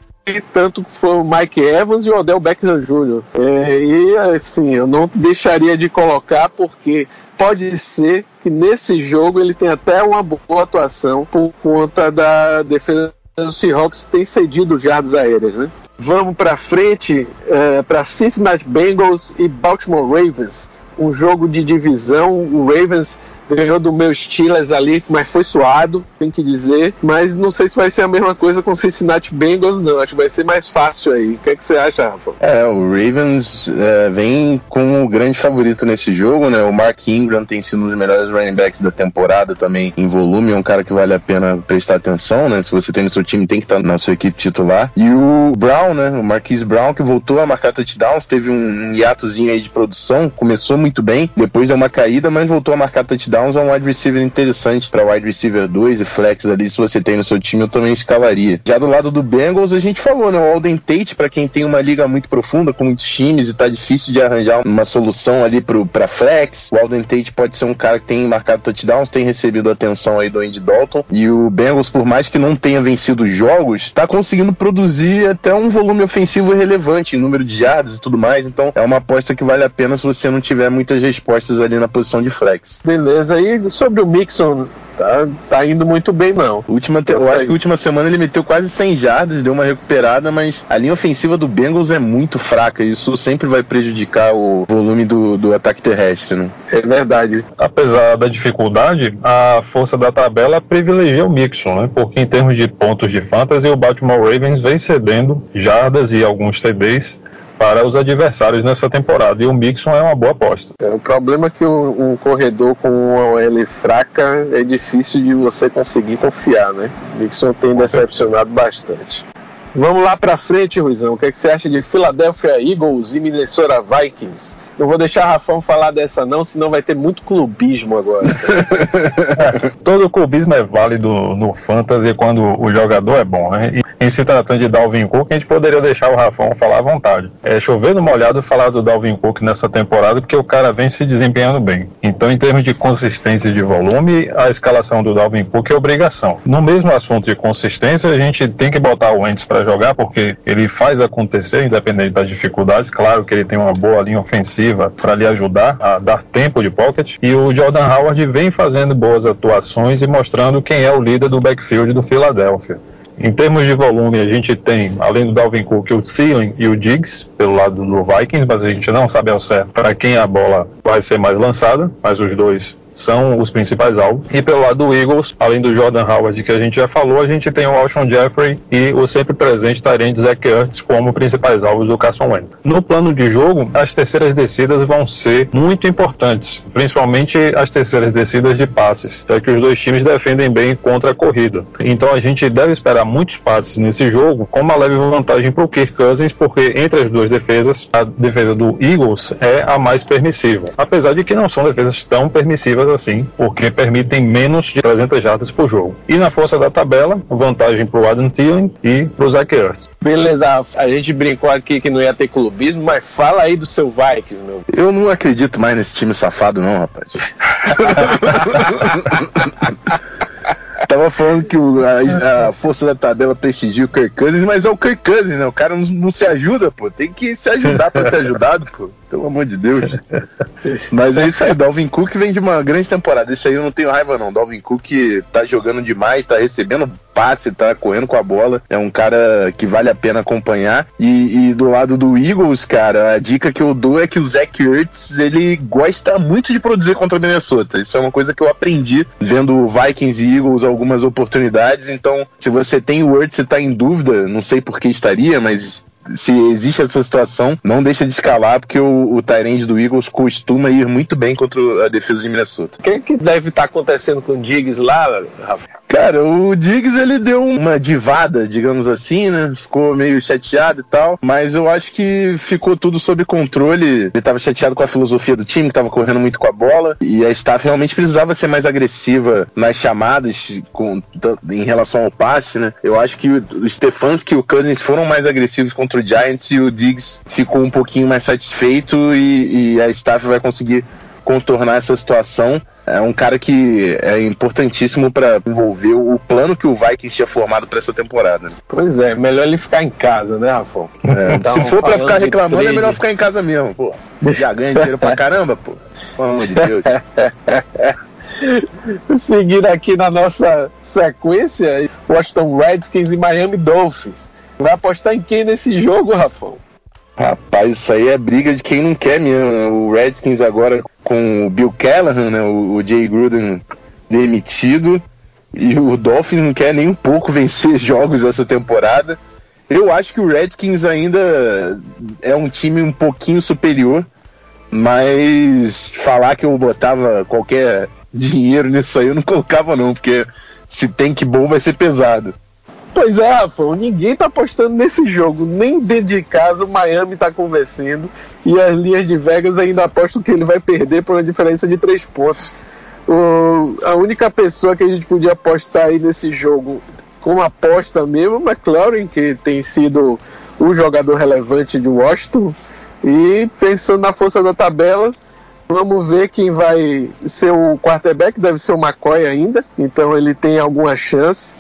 tanto foi o Mike Evans e o Odell Beckham Jr. É, e assim, eu não deixaria de colocar porque pode ser que nesse jogo ele tenha até uma boa atuação por conta da defesa do Seahawks tem cedido jardas aéreas, né? Vamos para frente é, para Cincinnati Bengals e Baltimore Ravens. Um jogo de divisão. O Ravens ganhou do meu Steelers ali, mas foi suado, tem que dizer. Mas não sei se vai ser a mesma coisa com o Cincinnati Bengals, não. Acho que vai ser mais fácil aí. O que, é que você acha, Rafa? É, o Ravens é, vem como o grande favorito nesse jogo, né? O Mark Ingram tem sido um dos melhores running backs da temporada também em volume, é um cara que vale a pena prestar atenção, né? Se você tem no seu time, tem que estar na sua equipe titular. E o Brown, né? O Marquise Brown, que voltou a marcar touchdowns, teve um hiatozinho aí de produção, começou muito bem, depois deu uma caída, mas voltou a marcar touchdowns Downs é um wide receiver interessante para wide receiver 2 e flex ali, se você tem no seu time, eu também escalaria. Já do lado do Bengals, a gente falou, né? O Alden Tate, para quem tem uma liga muito profunda, com muitos times e tá difícil de arranjar uma solução ali pro, pra flex, o Alden Tate pode ser um cara que tem marcado touchdowns, tem recebido atenção aí do Andy Dalton. E o Bengals, por mais que não tenha vencido jogos, tá conseguindo produzir até um volume ofensivo relevante em número de jardas e tudo mais. Então é uma aposta que vale a pena se você não tiver muitas respostas ali na posição de flex. Beleza aí sobre o Mixon, tá, tá indo muito bem, não. Última te... Eu acho que a última semana ele meteu quase 100 jardas, deu uma recuperada, mas a linha ofensiva do Bengals é muito fraca. Isso sempre vai prejudicar o volume do, do ataque terrestre, né? É verdade. Apesar da dificuldade, a força da tabela privilegia o Mixon, né? Porque em termos de pontos de fantasy, o Baltimore Ravens vem cedendo jardas e alguns TDs para os adversários nessa temporada. E o Mixon é uma boa aposta. É, o problema é que um, um corredor com uma OL fraca é difícil de você conseguir confiar, né? O Mixon tem decepcionado bastante. Vamos lá para frente, Ruizão. O que, é que você acha de Philadelphia Eagles e Minnesota Vikings? Não vou deixar Rafão falar dessa não, senão vai ter muito clubismo agora. Todo clubismo é válido no fantasy quando o jogador é bom, né? E em se tratando de Dalvin Cook, a gente poderia deixar o Rafão falar à vontade. É chovendo molhado falar do Dalvin Cook nessa temporada, porque o cara vem se desempenhando bem. Então, em termos de consistência de volume, a escalação do Dalvin Cook é obrigação. No mesmo assunto de consistência, a gente tem que botar o Wentz para jogar, porque ele faz acontecer, independente das dificuldades. Claro que ele tem uma boa linha ofensiva para lhe ajudar a dar tempo de pocket. E o Jordan Howard vem fazendo boas atuações e mostrando quem é o líder do backfield do Philadelphia. Em termos de volume, a gente tem, além do Dalvin Cook, o Thielen e o Diggs pelo lado do Vikings, mas a gente não sabe ao certo para quem a bola vai ser mais lançada, mas os dois são os principais alvos. E pelo lado do Eagles, além do Jordan Howard, que a gente já falou, a gente tem o Alshon Jeffrey e o sempre presente Tyrande Zach Ertz como principais alvos do Carson Wentz. No plano de jogo, as terceiras descidas vão ser muito importantes, principalmente as terceiras descidas de passes, já que os dois times defendem bem contra a corrida. Então a gente deve esperar muitos passes nesse jogo, com uma leve vantagem para o Kirk Cousins, porque entre as duas defesas, a defesa do Eagles é a mais permissiva. Apesar de que não são defesas tão permissivas assim, porque permitem menos de 300 jardas por jogo. E na força da tabela, vantagem para o Adam Thielen e para o Zach Ertz. Beleza, a gente brincou aqui que não ia ter clubismo, mas fala aí do seu Vikings, meu. Eu não acredito mais nesse time safado, não, rapaz. Tava falando que o, a, a, força da tabela prestigia o Kirk Cousins, mas é o Kirk Cousins, né? O cara não, não se ajuda, pô. Tem que se ajudar pra ser ajudado, pô. Pelo amor de Deus. Mas é isso aí, Dalvin Cook vem de uma grande temporada. Isso aí eu não tenho raiva, não. Dalvin Cook tá jogando demais, tá recebendo passe, tá correndo com a bola. É um cara que vale a pena acompanhar. E, e do lado do Eagles, cara, a dica que eu dou é que o Zach Ertz, ele gosta muito de produzir contra o Minnesota. Isso é uma coisa que eu aprendi vendo Vikings e Eagles algumas oportunidades. Então, se você tem o Ertz e tá em dúvida, não sei por que estaria, mas se existe essa situação, não deixa de escalar, porque o, o Tyrande do Eagles costuma ir muito bem contra a defesa de Minnesota. O que, que deve estar tá acontecendo com o Diggs lá, Rafael? Cara, o Diggs ele deu uma divada, digamos assim, né? Ficou meio chateado e tal, mas eu acho que ficou tudo sob controle. Ele tava chateado com a filosofia do time, que tava correndo muito com a bola, e a staff realmente precisava ser mais agressiva nas chamadas com, em relação ao passe, né? Eu acho que o Stefanski e o Cousins foram mais agressivos contra o Giants e o Diggs ficou um pouquinho mais satisfeito e, e a staff vai conseguir contornar essa situação. É um cara que é importantíssimo para envolver o plano que o Vikings tinha formado para essa temporada. Pois é, melhor ele ficar em casa, né, Rafa? É, se for para ficar reclamando, é melhor ficar em casa mesmo, pô. Já ganha dinheiro pra caramba, pô. Pelo amor de Deus. Seguindo aqui na nossa sequência, Washington Redskins e Miami Dolphins. Vai apostar em quem nesse jogo, Rafão? Rapaz, isso aí é briga de quem não quer mesmo. Né? O Redskins agora com o Bill Callahan, né? O, Jay Gruden demitido. E o Dolphins não quer nem um pouco vencer jogos essa temporada. Eu acho que o Redskins ainda é um time um pouquinho superior, mas falar que eu botava qualquer dinheiro nisso aí eu não colocava não, porque se tem que bom vai ser pesado. Pois é, Rafa, ninguém tá apostando nesse jogo. Nem dentro de casa o Miami tá convencendo. E as linhas de Vegas ainda apostam que ele vai perder por uma diferença de três pontos. O, a única pessoa que a gente podia apostar aí nesse jogo com aposta mesmo, é McLaurin, que tem sido o jogador relevante de Washington. E pensando na força da tabela, vamos ver quem vai ser o quarterback, deve ser o McCoy ainda, então ele tem alguma chance.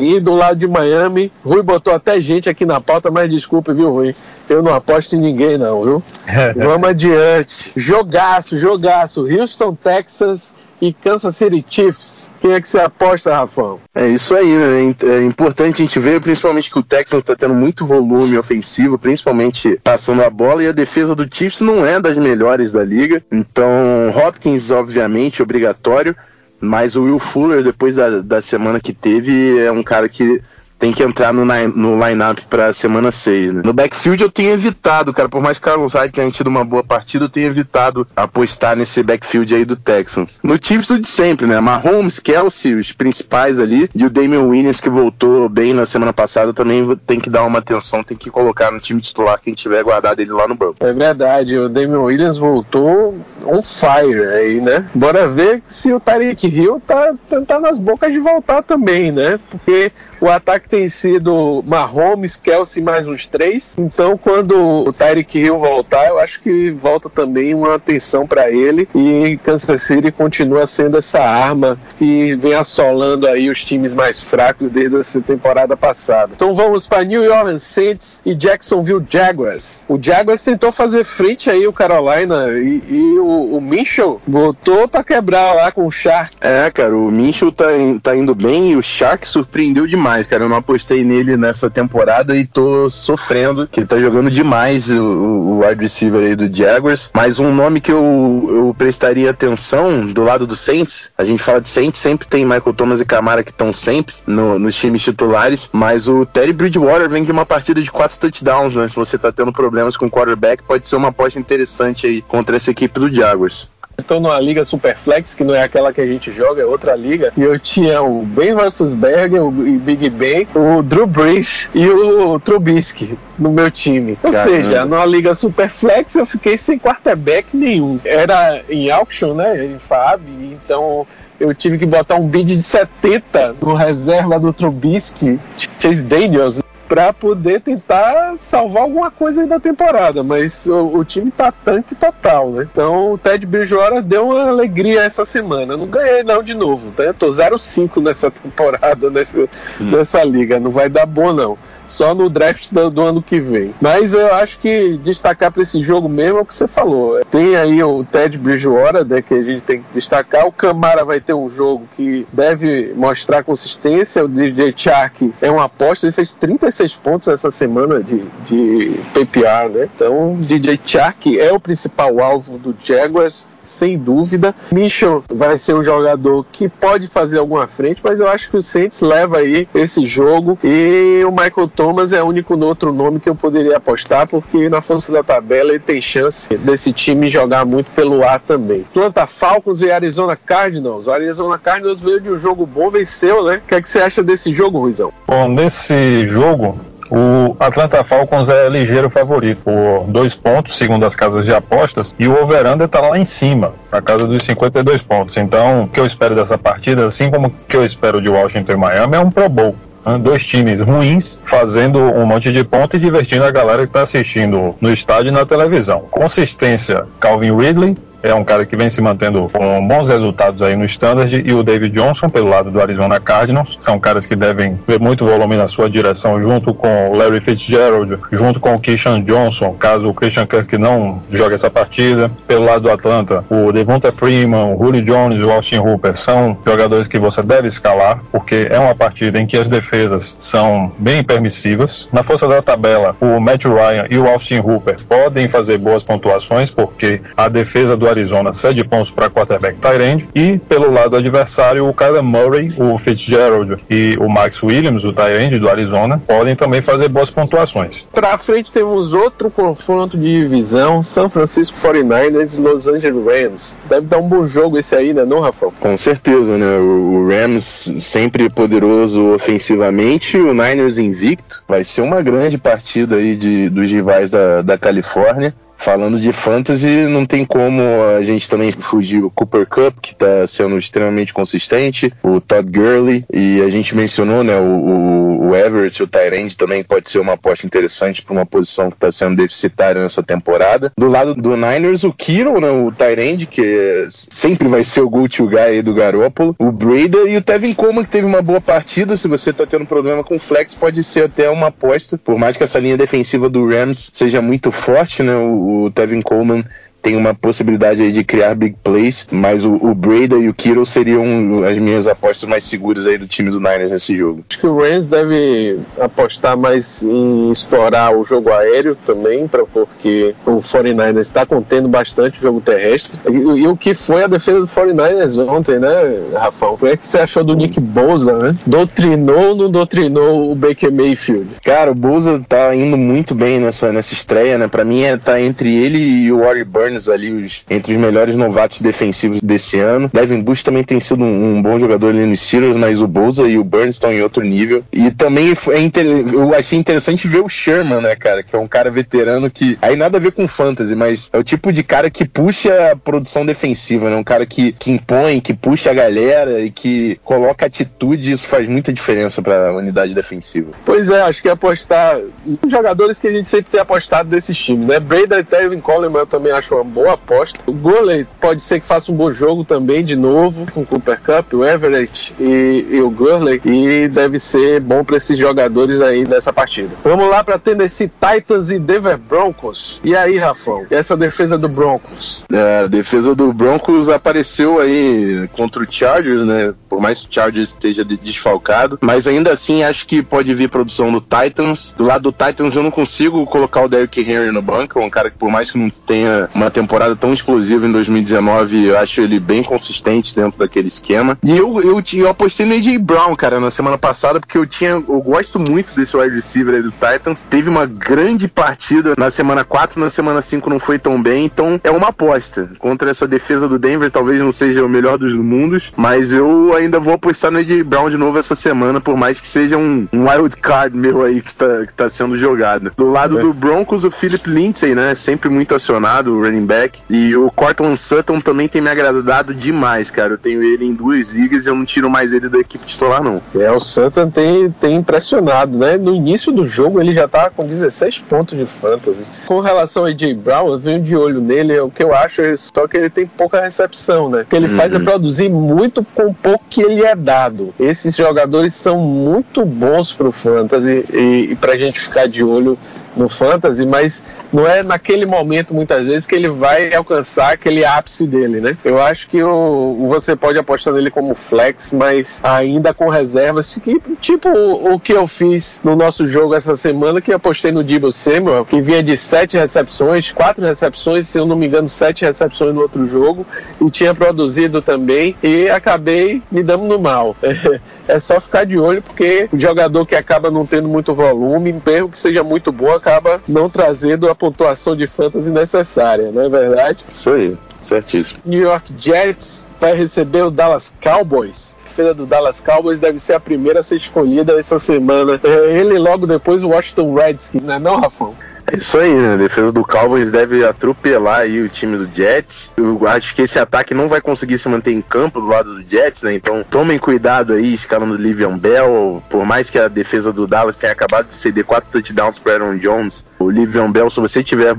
E do lado de Miami, Rui botou até gente aqui na pauta, mas desculpe, viu, Rui? Eu não aposto em ninguém, não, viu? Vamos adiante. Jogaço, jogaço. Houston, Texas e Kansas City Chiefs. Quem é que você aposta, Rafão? É isso aí, né? É importante a gente ver, principalmente que o Texas está tendo muito volume ofensivo, principalmente passando a bola, e a defesa do Chiefs não é das melhores da liga. Então, Hopkins, obviamente, obrigatório. Mas o Will Fuller, depois da, da semana que teve, é um cara que tem que entrar no, no line-up pra semana 6, né? No backfield eu tenho evitado, cara, por mais que Carlos Hyde tenha tido uma boa partida, eu tenho evitado apostar nesse backfield aí do Texans. No Chiefs o de sempre, né? Mahomes, Kelsey, os principais ali, e o Damian Williams que voltou bem na semana passada, também tem que dar uma atenção, tem que colocar no time titular quem tiver guardado ele lá no banco. É verdade, o Damian Williams voltou on fire aí, né? Bora ver se o Tyreek Hill tá, tá nas bocas de voltar também, né? Porque o ataque tem sido Mahomes, Kelsey mais uns três. Então, quando o Tyreek Hill voltar, eu acho que volta também uma atenção para ele. E Kansas City continua sendo essa arma que vem assolando aí os times mais fracos desde essa temporada passada. Então vamos para New Orleans Saints e Jacksonville Jaguars. O Jaguars tentou fazer frente aí o Carolina e, e o, o Mitchell botou para quebrar lá com o Shark. É, cara, o Mitchell tá, tá indo bem e o Shark surpreendeu demais demais, cara. Eu não apostei nele nessa temporada e tô sofrendo, que ele tá jogando demais o, o wide receiver aí do Jaguars. Mas um nome que eu, eu prestaria atenção do lado do Saints, a gente fala de Saints, sempre tem Michael Thomas e Camara que estão sempre no, nos times titulares, mas o Terry Bridgewater vem de uma partida de quatro touchdowns, né? Se você tá tendo problemas com quarterback, pode ser uma aposta interessante aí contra essa equipe do Jaguars. Estou numa liga Superflex, que não é aquela que a gente joga, é outra liga. E eu tinha o Ben Roethlisberger, o Big Ben, o Drew Brees e o Trubisky no meu time. Ou Caramba. seja, numa liga Superflex eu fiquei sem quarterback nenhum. Era em auction, né, em FAB, então eu tive que botar um bid de 70 no reserva do Trubisky, Chase Daniels, para poder tentar salvar alguma coisa aí da temporada, mas o, o, time tá tanque total, né? Então o Ted Bridgewater deu uma alegria essa semana. Não ganhei não de novo, né? Tô 0-5 nessa temporada, nessa, hum. nessa liga. Não vai dar bom não só no draft do, do, ano que vem. Mas eu acho que destacar para esse jogo mesmo é o que você falou. Tem aí o Ted Bridgewater, né, que a gente tem que destacar. O Camara vai ter um jogo que deve mostrar consistência. O DJ Chark é uma aposta, ele fez 36 pontos essa semana de, de PPR, né? Então, DJ Chark é o principal alvo do Jaguars sem dúvida. Mitchell vai ser um jogador que pode fazer alguma frente, mas eu acho que o Saints leva aí esse jogo e o Michael Thomas é o único outro nome que eu poderia apostar, porque na força da tabela ele tem chance desse time jogar muito pelo ar também. Atlanta Falcons e Arizona Cardinals. O Arizona Cardinals veio de um jogo bom, venceu, né? O que, é que você acha desse jogo, Ruizão? Bom, nesse jogo, o Atlanta Falcons é ligeiro favorito por dois pontos, segundo as casas de apostas, e o over-under está lá em cima, na casa dos 52 pontos. Então, o que eu espero dessa partida, assim como o que eu espero de Washington e Miami, é um Pro Bowl né? dois times ruins fazendo um monte de ponto e divertindo a galera que está assistindo no estádio e na televisão. Consistência, Calvin Ridley, é um cara que vem se mantendo com bons resultados aí no Standard e o David Johnson pelo lado do Arizona Cardinals são caras que devem ver muito volume na sua direção junto com o Larry Fitzgerald, junto com o Christian Johnson, caso o Christian Kirk não jogue essa partida. Pelo lado do Atlanta, o Devonta Freeman, o Julio Jones o Austin Hooper são jogadores que você deve escalar, porque é uma partida em que as defesas são bem permissivas. Na força da tabela, o Matt Ryan e o Austin Hooper podem fazer boas pontuações, porque a defesa do Arizona cede pontos para quarterback Tyrande e pelo lado adversário o Kyler Murray, o Fitzgerald e o Max Williams, o Tyrande do Arizona, podem também fazer boas pontuações. Para frente temos outro confronto de divisão, São Francisco 49ers e Los Angeles Rams. Deve dar um bom jogo esse aí, né, não, Rafael? Com certeza, né? O Rams sempre poderoso ofensivamente, o Niners invicto. Vai ser uma grande partida aí de, dos rivais da, da Califórnia. Falando de fantasy, não tem como a gente também fugir o Cooper Cup, que está sendo extremamente consistente, o Todd Gurley, e a gente mencionou, né, o, o, Everett, o Tyrande também pode ser uma aposta interessante para uma posição que está sendo deficitária nessa temporada. Do lado do Niners, o Kiro, né, o Tyrande, que sempre vai ser o go-to guy do Garoppolo, o Breda e o Tevin Coleman, que teve uma boa partida. Se você está tendo problema com flex, pode ser até uma aposta, por mais que essa linha defensiva do Rams seja muito forte, né, o, o Tevin Coleman tem uma possibilidade aí de criar big plays, mas o, o Breda e o Kittle seriam as minhas apostas mais seguras aí do time do Niners nesse jogo. Acho que o Rams deve apostar mais em explorar o jogo aéreo também, pra, porque o 49ers está contendo bastante o jogo terrestre. E, e, o que foi a defesa do 49ers ontem, né, Rafael? O é que você achou do Nick Bosa, né? Doutrinou ou não doutrinou o Baker Mayfield? Cara, o Bosa tá indo muito bem nessa, nessa estreia, né? Pra mim é tá entre ele e o Warren Burns Ali os, entre os melhores novatos defensivos desse ano. Devin Bush também tem sido um, um bom jogador ali nos Steelers, mas o Bolsa e o Burns estão em outro nível. E também é inter... eu achei interessante ver o Sherman, né, cara, que é um cara veterano que aí nada a ver com fantasy, mas é o tipo de cara que puxa a produção defensiva, né? Um cara que, que impõe, que puxa a galera e que coloca atitude, isso faz muita diferença para a unidade defensiva. Pois é, acho que apostar os jogadores que a gente sempre tem apostado desses times, né? Brady e Tevin Coleman eu também acho uma boa aposta. O Gurley pode ser que faça um bom jogo também, de novo, com o Cooper Cup, o Everett e, e o Gurley, e deve ser bom para esses jogadores aí nessa partida. Vamos lá para Tennessee Titans e Denver Broncos. E aí, Rafão, essa defesa do Broncos? É, a defesa do Broncos apareceu aí contra o Chargers, né? Por mais que o Chargers esteja desfalcado, mas ainda assim acho que pode vir produção do Titans. Do lado do Titans eu não consigo colocar o Derrick Henry no banco, é um cara que por mais que não tenha uma temporada tão explosiva em 2019, eu acho ele bem consistente dentro daquele esquema. E eu, eu, eu apostei no AJ Brown, cara, na semana passada, porque eu tinha. Eu gosto muito desse wide receiver aí do Titans. Teve uma grande partida na semana 4, na semana 5 não foi tão bem, então é uma aposta. Contra essa defesa do Denver, talvez não seja o melhor dos mundos, mas eu ainda vou apostar no AJ Brown de novo essa semana, por mais que seja um, um wild card meu aí que tá, que tá sendo jogado. Do lado é. do Broncos, o Philip Lindsay, né? Sempre muito acionado, o running back. E o Cortland Sutton também tem me agradado demais, cara. Eu tenho ele em duas ligas e eu não tiro mais ele da equipe titular, não. É, o Sutton tem, tem impressionado, né? No início do jogo ele já tá com 16 pontos de fantasy. Com relação a AJ Brown, eu venho de olho nele. O que eu acho é só que ele tem pouca recepção, né? O que ele uhum. faz é produzir muito com pouco que ele é dado. Esses jogadores são muito bons pro fantasy e, e pra gente ficar de olho no fantasy, mas não é naquele momento, muitas vezes, que ele vai alcançar aquele ápice dele, né? Eu acho que o, você pode apostar nele como flex, mas ainda com reservas, tipo o, o que eu fiz no nosso jogo essa semana, que apostei no Debo Samuel, que vinha de sete recepções, quatro recepções, se eu não me engano, sete recepções no outro jogo, e tinha produzido também, e acabei me dando no mal. é só ficar de olho, porque o jogador que acaba não tendo muito volume, mesmo que seja muito bom, acaba não trazendo a pontuação de fantasy necessária, não é verdade? Isso aí, certíssimo. New York Jets vai receber o Dallas Cowboys defesa do Dallas Cowboys deve ser a primeira a ser escolhida essa semana. É, ele logo depois o Washington Redskins, não é não, Rafão? É isso aí, né? A defesa do Cowboys deve atropelar aí o time do Jets. Eu acho que esse ataque não vai conseguir se manter em campo do lado do Jets, né? Então tomem cuidado aí, escalando Livian Bell. Por mais que a defesa do Dallas tenha acabado de ceder quatro touchdowns para Aaron Jones, o Livian Bell, se você tiver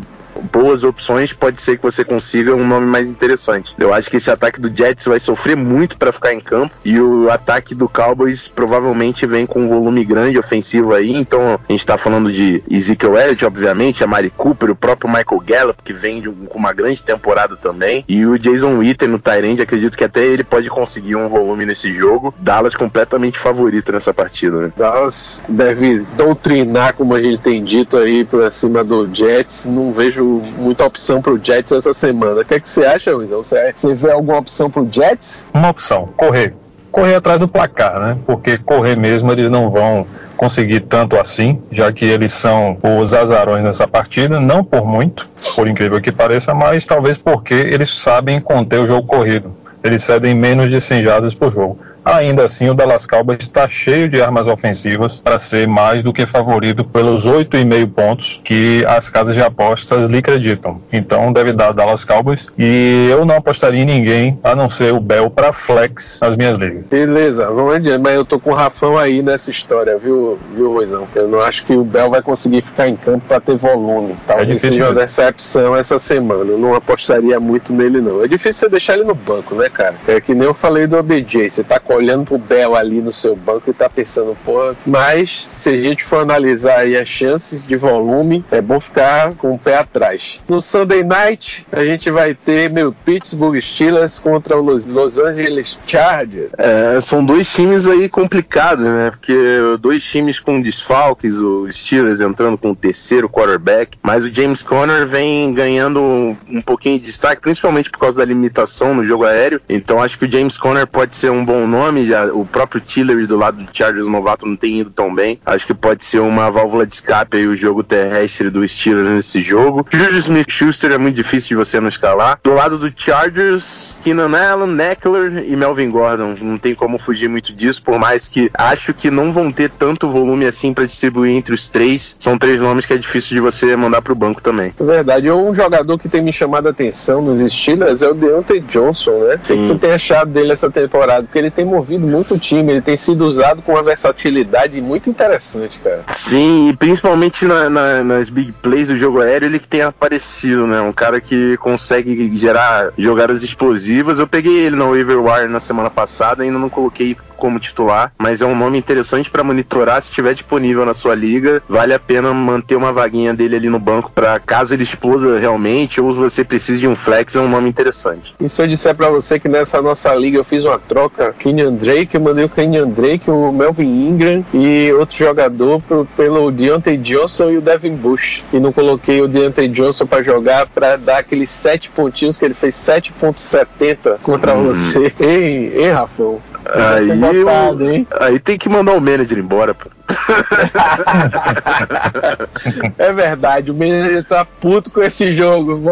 boas opções, pode ser que você consiga um nome mais interessante. Eu acho que esse ataque do Jets vai sofrer muito para ficar em campo e o ataque do Cowboys provavelmente vem com um volume grande ofensivo aí. Então a gente tá falando de Ezekiel Elliott, obviamente, a Mari Cooper, o próprio Michael Gallup, que vem com uma grande temporada também, e o Jason Witten no Tyrande, acredito que até ele pode conseguir um volume nesse jogo. Dallas completamente favorito nessa partida, né? Dallas deve doutrinar, como a gente tem dito aí, por cima do Jets. Não vejo vejo muita opção pro Jets essa semana. O que, é que você acha, Luizão? Você, você vê alguma opção pro Jets? Uma opção, correr. Correr atrás do placar, né? Porque correr mesmo eles não vão conseguir tanto assim, já que eles são os azarões nessa partida, não por muito, por incrível que pareça, mas talvez porque eles sabem conter o jogo corrido. Eles cedem menos de 100 jardas por jogo. Ainda assim, o Dallas Cowboys está cheio de armas ofensivas para ser mais do que favorito pelos 8,5 pontos que as casas de apostas lhe acreditam. Então deve dar Dallas Cowboys e eu não apostaria em ninguém a não ser o Bell para flex nas minhas ligas. Beleza, vamos adiante, mas eu tô com o Rafão aí nessa história, viu, viu, Roizão? Eu não acho que o Bell vai conseguir ficar em campo para ter volume. Talvez é seja uma decepção essa semana. Eu não apostaria muito nele, não. É difícil você deixar ele no banco, né, cara? É que nem eu falei do OBJ, você tá com olhando pro Bell ali no seu banco e tá pensando, pô, mas se a gente for analisar aí as chances de volume, é bom ficar com o pé atrás. No Sunday Night, a gente vai ter meu Pittsburgh Steelers contra o Los Angeles Chargers. É, são dois times aí complicados, né? Porque dois times com desfalques, o Steelers entrando com o terceiro quarterback, mas o James Conner vem ganhando um pouquinho de destaque, principalmente por causa da limitação no jogo aéreo. Então acho que o James Conner pode ser um bom nome nome, o próprio Tillery do lado do Chargers novato não tem ido tão bem. Acho que pode ser uma válvula de escape aí o jogo terrestre do Steelers nesse jogo. Juju Smith-Schuster é muito difícil de você não escalar. Do lado do Chargers, Keenan Allen, Eckler e Melvin Gordon. Não tem como fugir muito disso, por mais que acho que não vão ter tanto volume assim para distribuir entre os três. São três nomes que é difícil de você mandar pro banco também. É verdade. Um jogador que tem me chamado a atenção nos Steelers é o Deontay Johnson, né? O que você tem achado dele essa temporada? Porque ele tem movido muito o time, ele tem sido usado com uma versatilidade muito interessante, cara. Sim, e principalmente na, na, nas big plays do jogo aéreo, ele que tem aparecido, né? Um cara que consegue gerar jogadas explosivas. Eu peguei ele no waiver wire na semana passada, ainda não coloquei como titular, mas é um nome interessante para monitorar se estiver disponível na sua liga. Vale a pena manter uma vaguinha dele ali no banco para caso ele exploda realmente ou você precise de um flex, é um nome interessante. E se eu disser para você que nessa nossa liga eu fiz uma troca, Kenyan Drake, eu mandei o Kenyan Drake, o Melvin Ingram e outro jogador pro, pelo Deontay Johnson e o Devin Bush. E não coloquei o Deontay Johnson para jogar para dar aqueles sete pontinhos que ele fez 7.70 contra hum. você. Ei, ei, Rafão. Aí, botado, eu, aí tem que mandar o manager embora, pô. é verdade, o manager tá puto com esse jogo.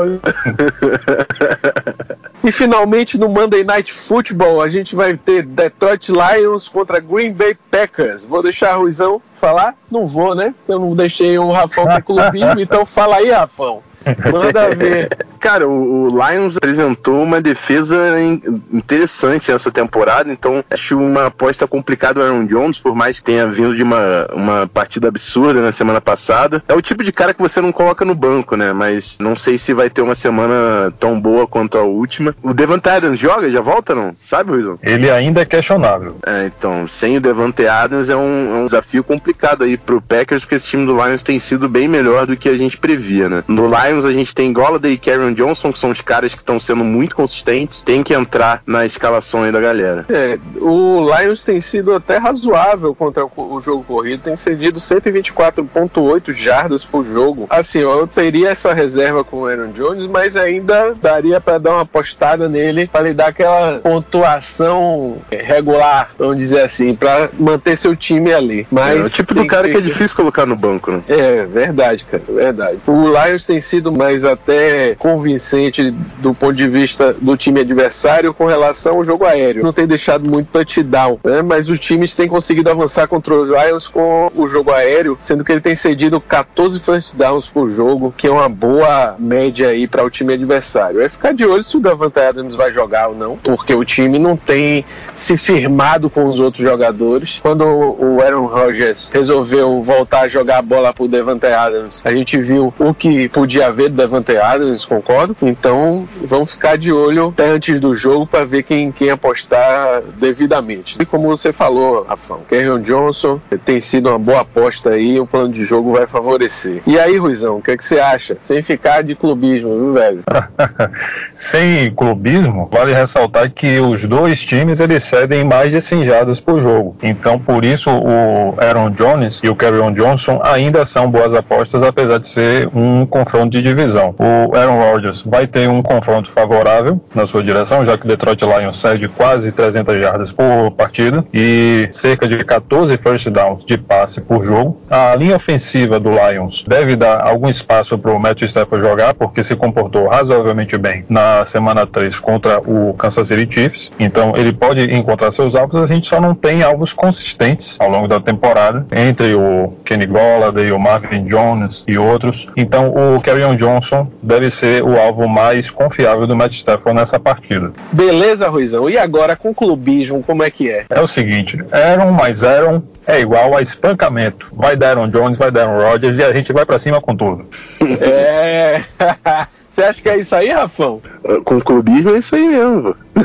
e finalmente no Monday Night Football a gente vai ter Detroit Lions contra Green Bay Packers. Vou deixar a Ruizão falar? Não vou, né? Eu não deixei o Rafão ter clubismo, então fala aí, Rafão. Manda ver. Cara, o, o, Lions apresentou uma defesa interessante essa temporada, então acho uma aposta complicada o Aaron Jones, por mais que tenha vindo de uma, uma partida absurda na semana passada. É o tipo de cara que você não coloca no banco, né? Mas não sei se vai ter uma semana tão boa quanto a última. O Devante Adams joga? Já volta, não? Sabe, Ruizão? Ele ainda é questionável. É, então, sem o Devante Adams é um, é um desafio complicado aí pro Packers, porque esse time do Lions tem sido bem melhor do que a gente previa, né? No Lions Lions a gente tem Golladay e Karen Johnson, que são os caras que estão sendo muito consistentes, tem que entrar na escalação aí da galera. É, o Lions tem sido até razoável contra o jogo corrido, tem cedido 124.8 jardas por jogo. Assim, eu teria essa reserva com o Aaron Jones, mas ainda daria para dar uma apostada nele para lhe dar aquela pontuação regular, vamos dizer assim, para manter seu time ali. Mas é o tipo do cara que é difícil colocar no banco, né? É, verdade, cara, verdade. O Lions tem sido mas até convincente do ponto de vista do time adversário com relação ao jogo aéreo. Não tem deixado muito touchdown, né? mas os times têm conseguido avançar contra os Lions com o jogo aéreo, sendo que ele tem cedido 14 first downs por jogo, que é uma boa média aí para o time adversário. É ficar de olho se o Davante Adams vai jogar ou não, porque o time não tem se firmado com os outros jogadores. Quando o Aaron Rodgers resolveu voltar a jogar a bola pro Devante Adams, a gente viu o que podia haver do Devante Adams, concordo. Então vamos ficar de olho até antes do jogo para ver quem, quem apostar devidamente. E como você falou, Rafão, Kerrion Johnson tem sido uma boa aposta aí, o plano de jogo vai favorecer. E aí, Ruizão, o que, é que você acha? Sem ficar de clubismo, viu, velho? Sem clubismo, vale ressaltar que os dois times eles cedem mais de 100 jardas por jogo. Então, por isso, o Aaron Jones e o Kerrion Johnson ainda são boas apostas, apesar de ser um confronto de divisão. O Aaron Rodgers vai ter um confronto favorável na sua direção, já que o Detroit Lions cede quase 300 jardas por partida e cerca de 14 first downs de passe por jogo. A linha ofensiva do Lions deve dar algum espaço para o Matt Stafford jogar, porque se comportou razoavelmente bem na semana 3 contra o Kansas City Chiefs. Então ele pode encontrar seus alvos, a gente só não tem alvos consistentes ao longo da temporada entre o Kenny Golladay, o Marvin Jones e outros. Então o Darion Johnson deve ser o alvo mais confiável do Matt Stafford nessa partida. Beleza, Ruizão. E agora com o clubismo, como é que é? É o seguinte, Aaron mais Aaron é igual a espancamento. Vai dar Aaron Jones, vai dar Aaron Rodgers e a gente vai para cima com tudo. É... Você acha que é isso aí, Rafão? Com clubismo é isso aí mesmo.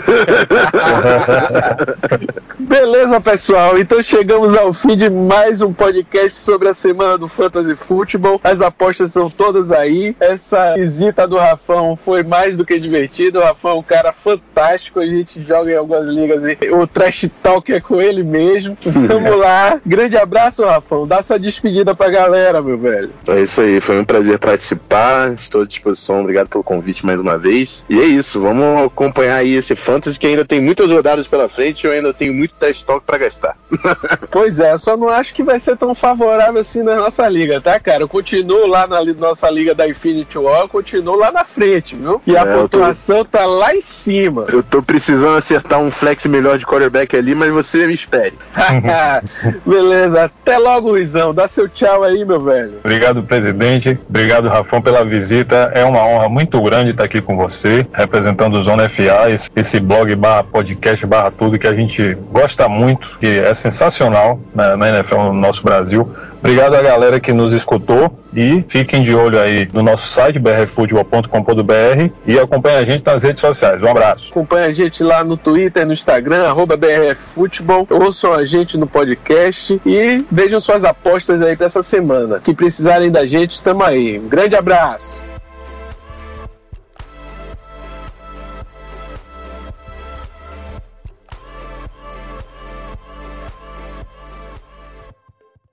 Beleza, pessoal. Então chegamos ao fim de mais um podcast sobre a semana do Fantasy Football. As apostas são todas aí. Essa visita do Rafão foi mais do que divertida. O Rafão é um cara fantástico. A gente joga em algumas ligas e o trash talk é com ele mesmo. Vamos lá. Grande abraço, Rafão. Dá sua despedida pra galera, meu velho. É isso aí. Foi um prazer participar. Estou à disposição. Obrigado pelo convite mais uma vez. E é isso, vamos acompanhar aí esse Fantasy que ainda tem muitas rodadas pela frente e eu ainda tenho muito test talk para gastar. pois é, só não acho que vai ser tão favorável assim na nossa liga, tá, cara? Eu continuo lá na nossa liga da Infinity War, eu continuo lá na frente, viu? E a é, pontuação tô... tá lá em cima. Eu tô precisando acertar um flex melhor de quarterback ali, mas você me espere. Beleza, até logo, Luizão. Dá seu tchau aí, meu velho. Obrigado, presidente. Obrigado, Rafão, pela visita. É uma honra muito grande estar aqui com você, representando o Zona FA, esse blog barra podcast barra tudo que a gente gosta muito, que é sensacional na, na NFL no nosso Brasil. Obrigado à galera que nos escutou e fiquem de olho aí no nosso site brfutebol.com.br e acompanhem a gente nas redes sociais. Um abraço. Acompanhe a gente lá no Twitter, no Instagram, arroba brffutebol. Ouçam a gente no podcast e vejam suas apostas aí para essa semana. Que precisarem da gente, estamos aí. Um grande abraço.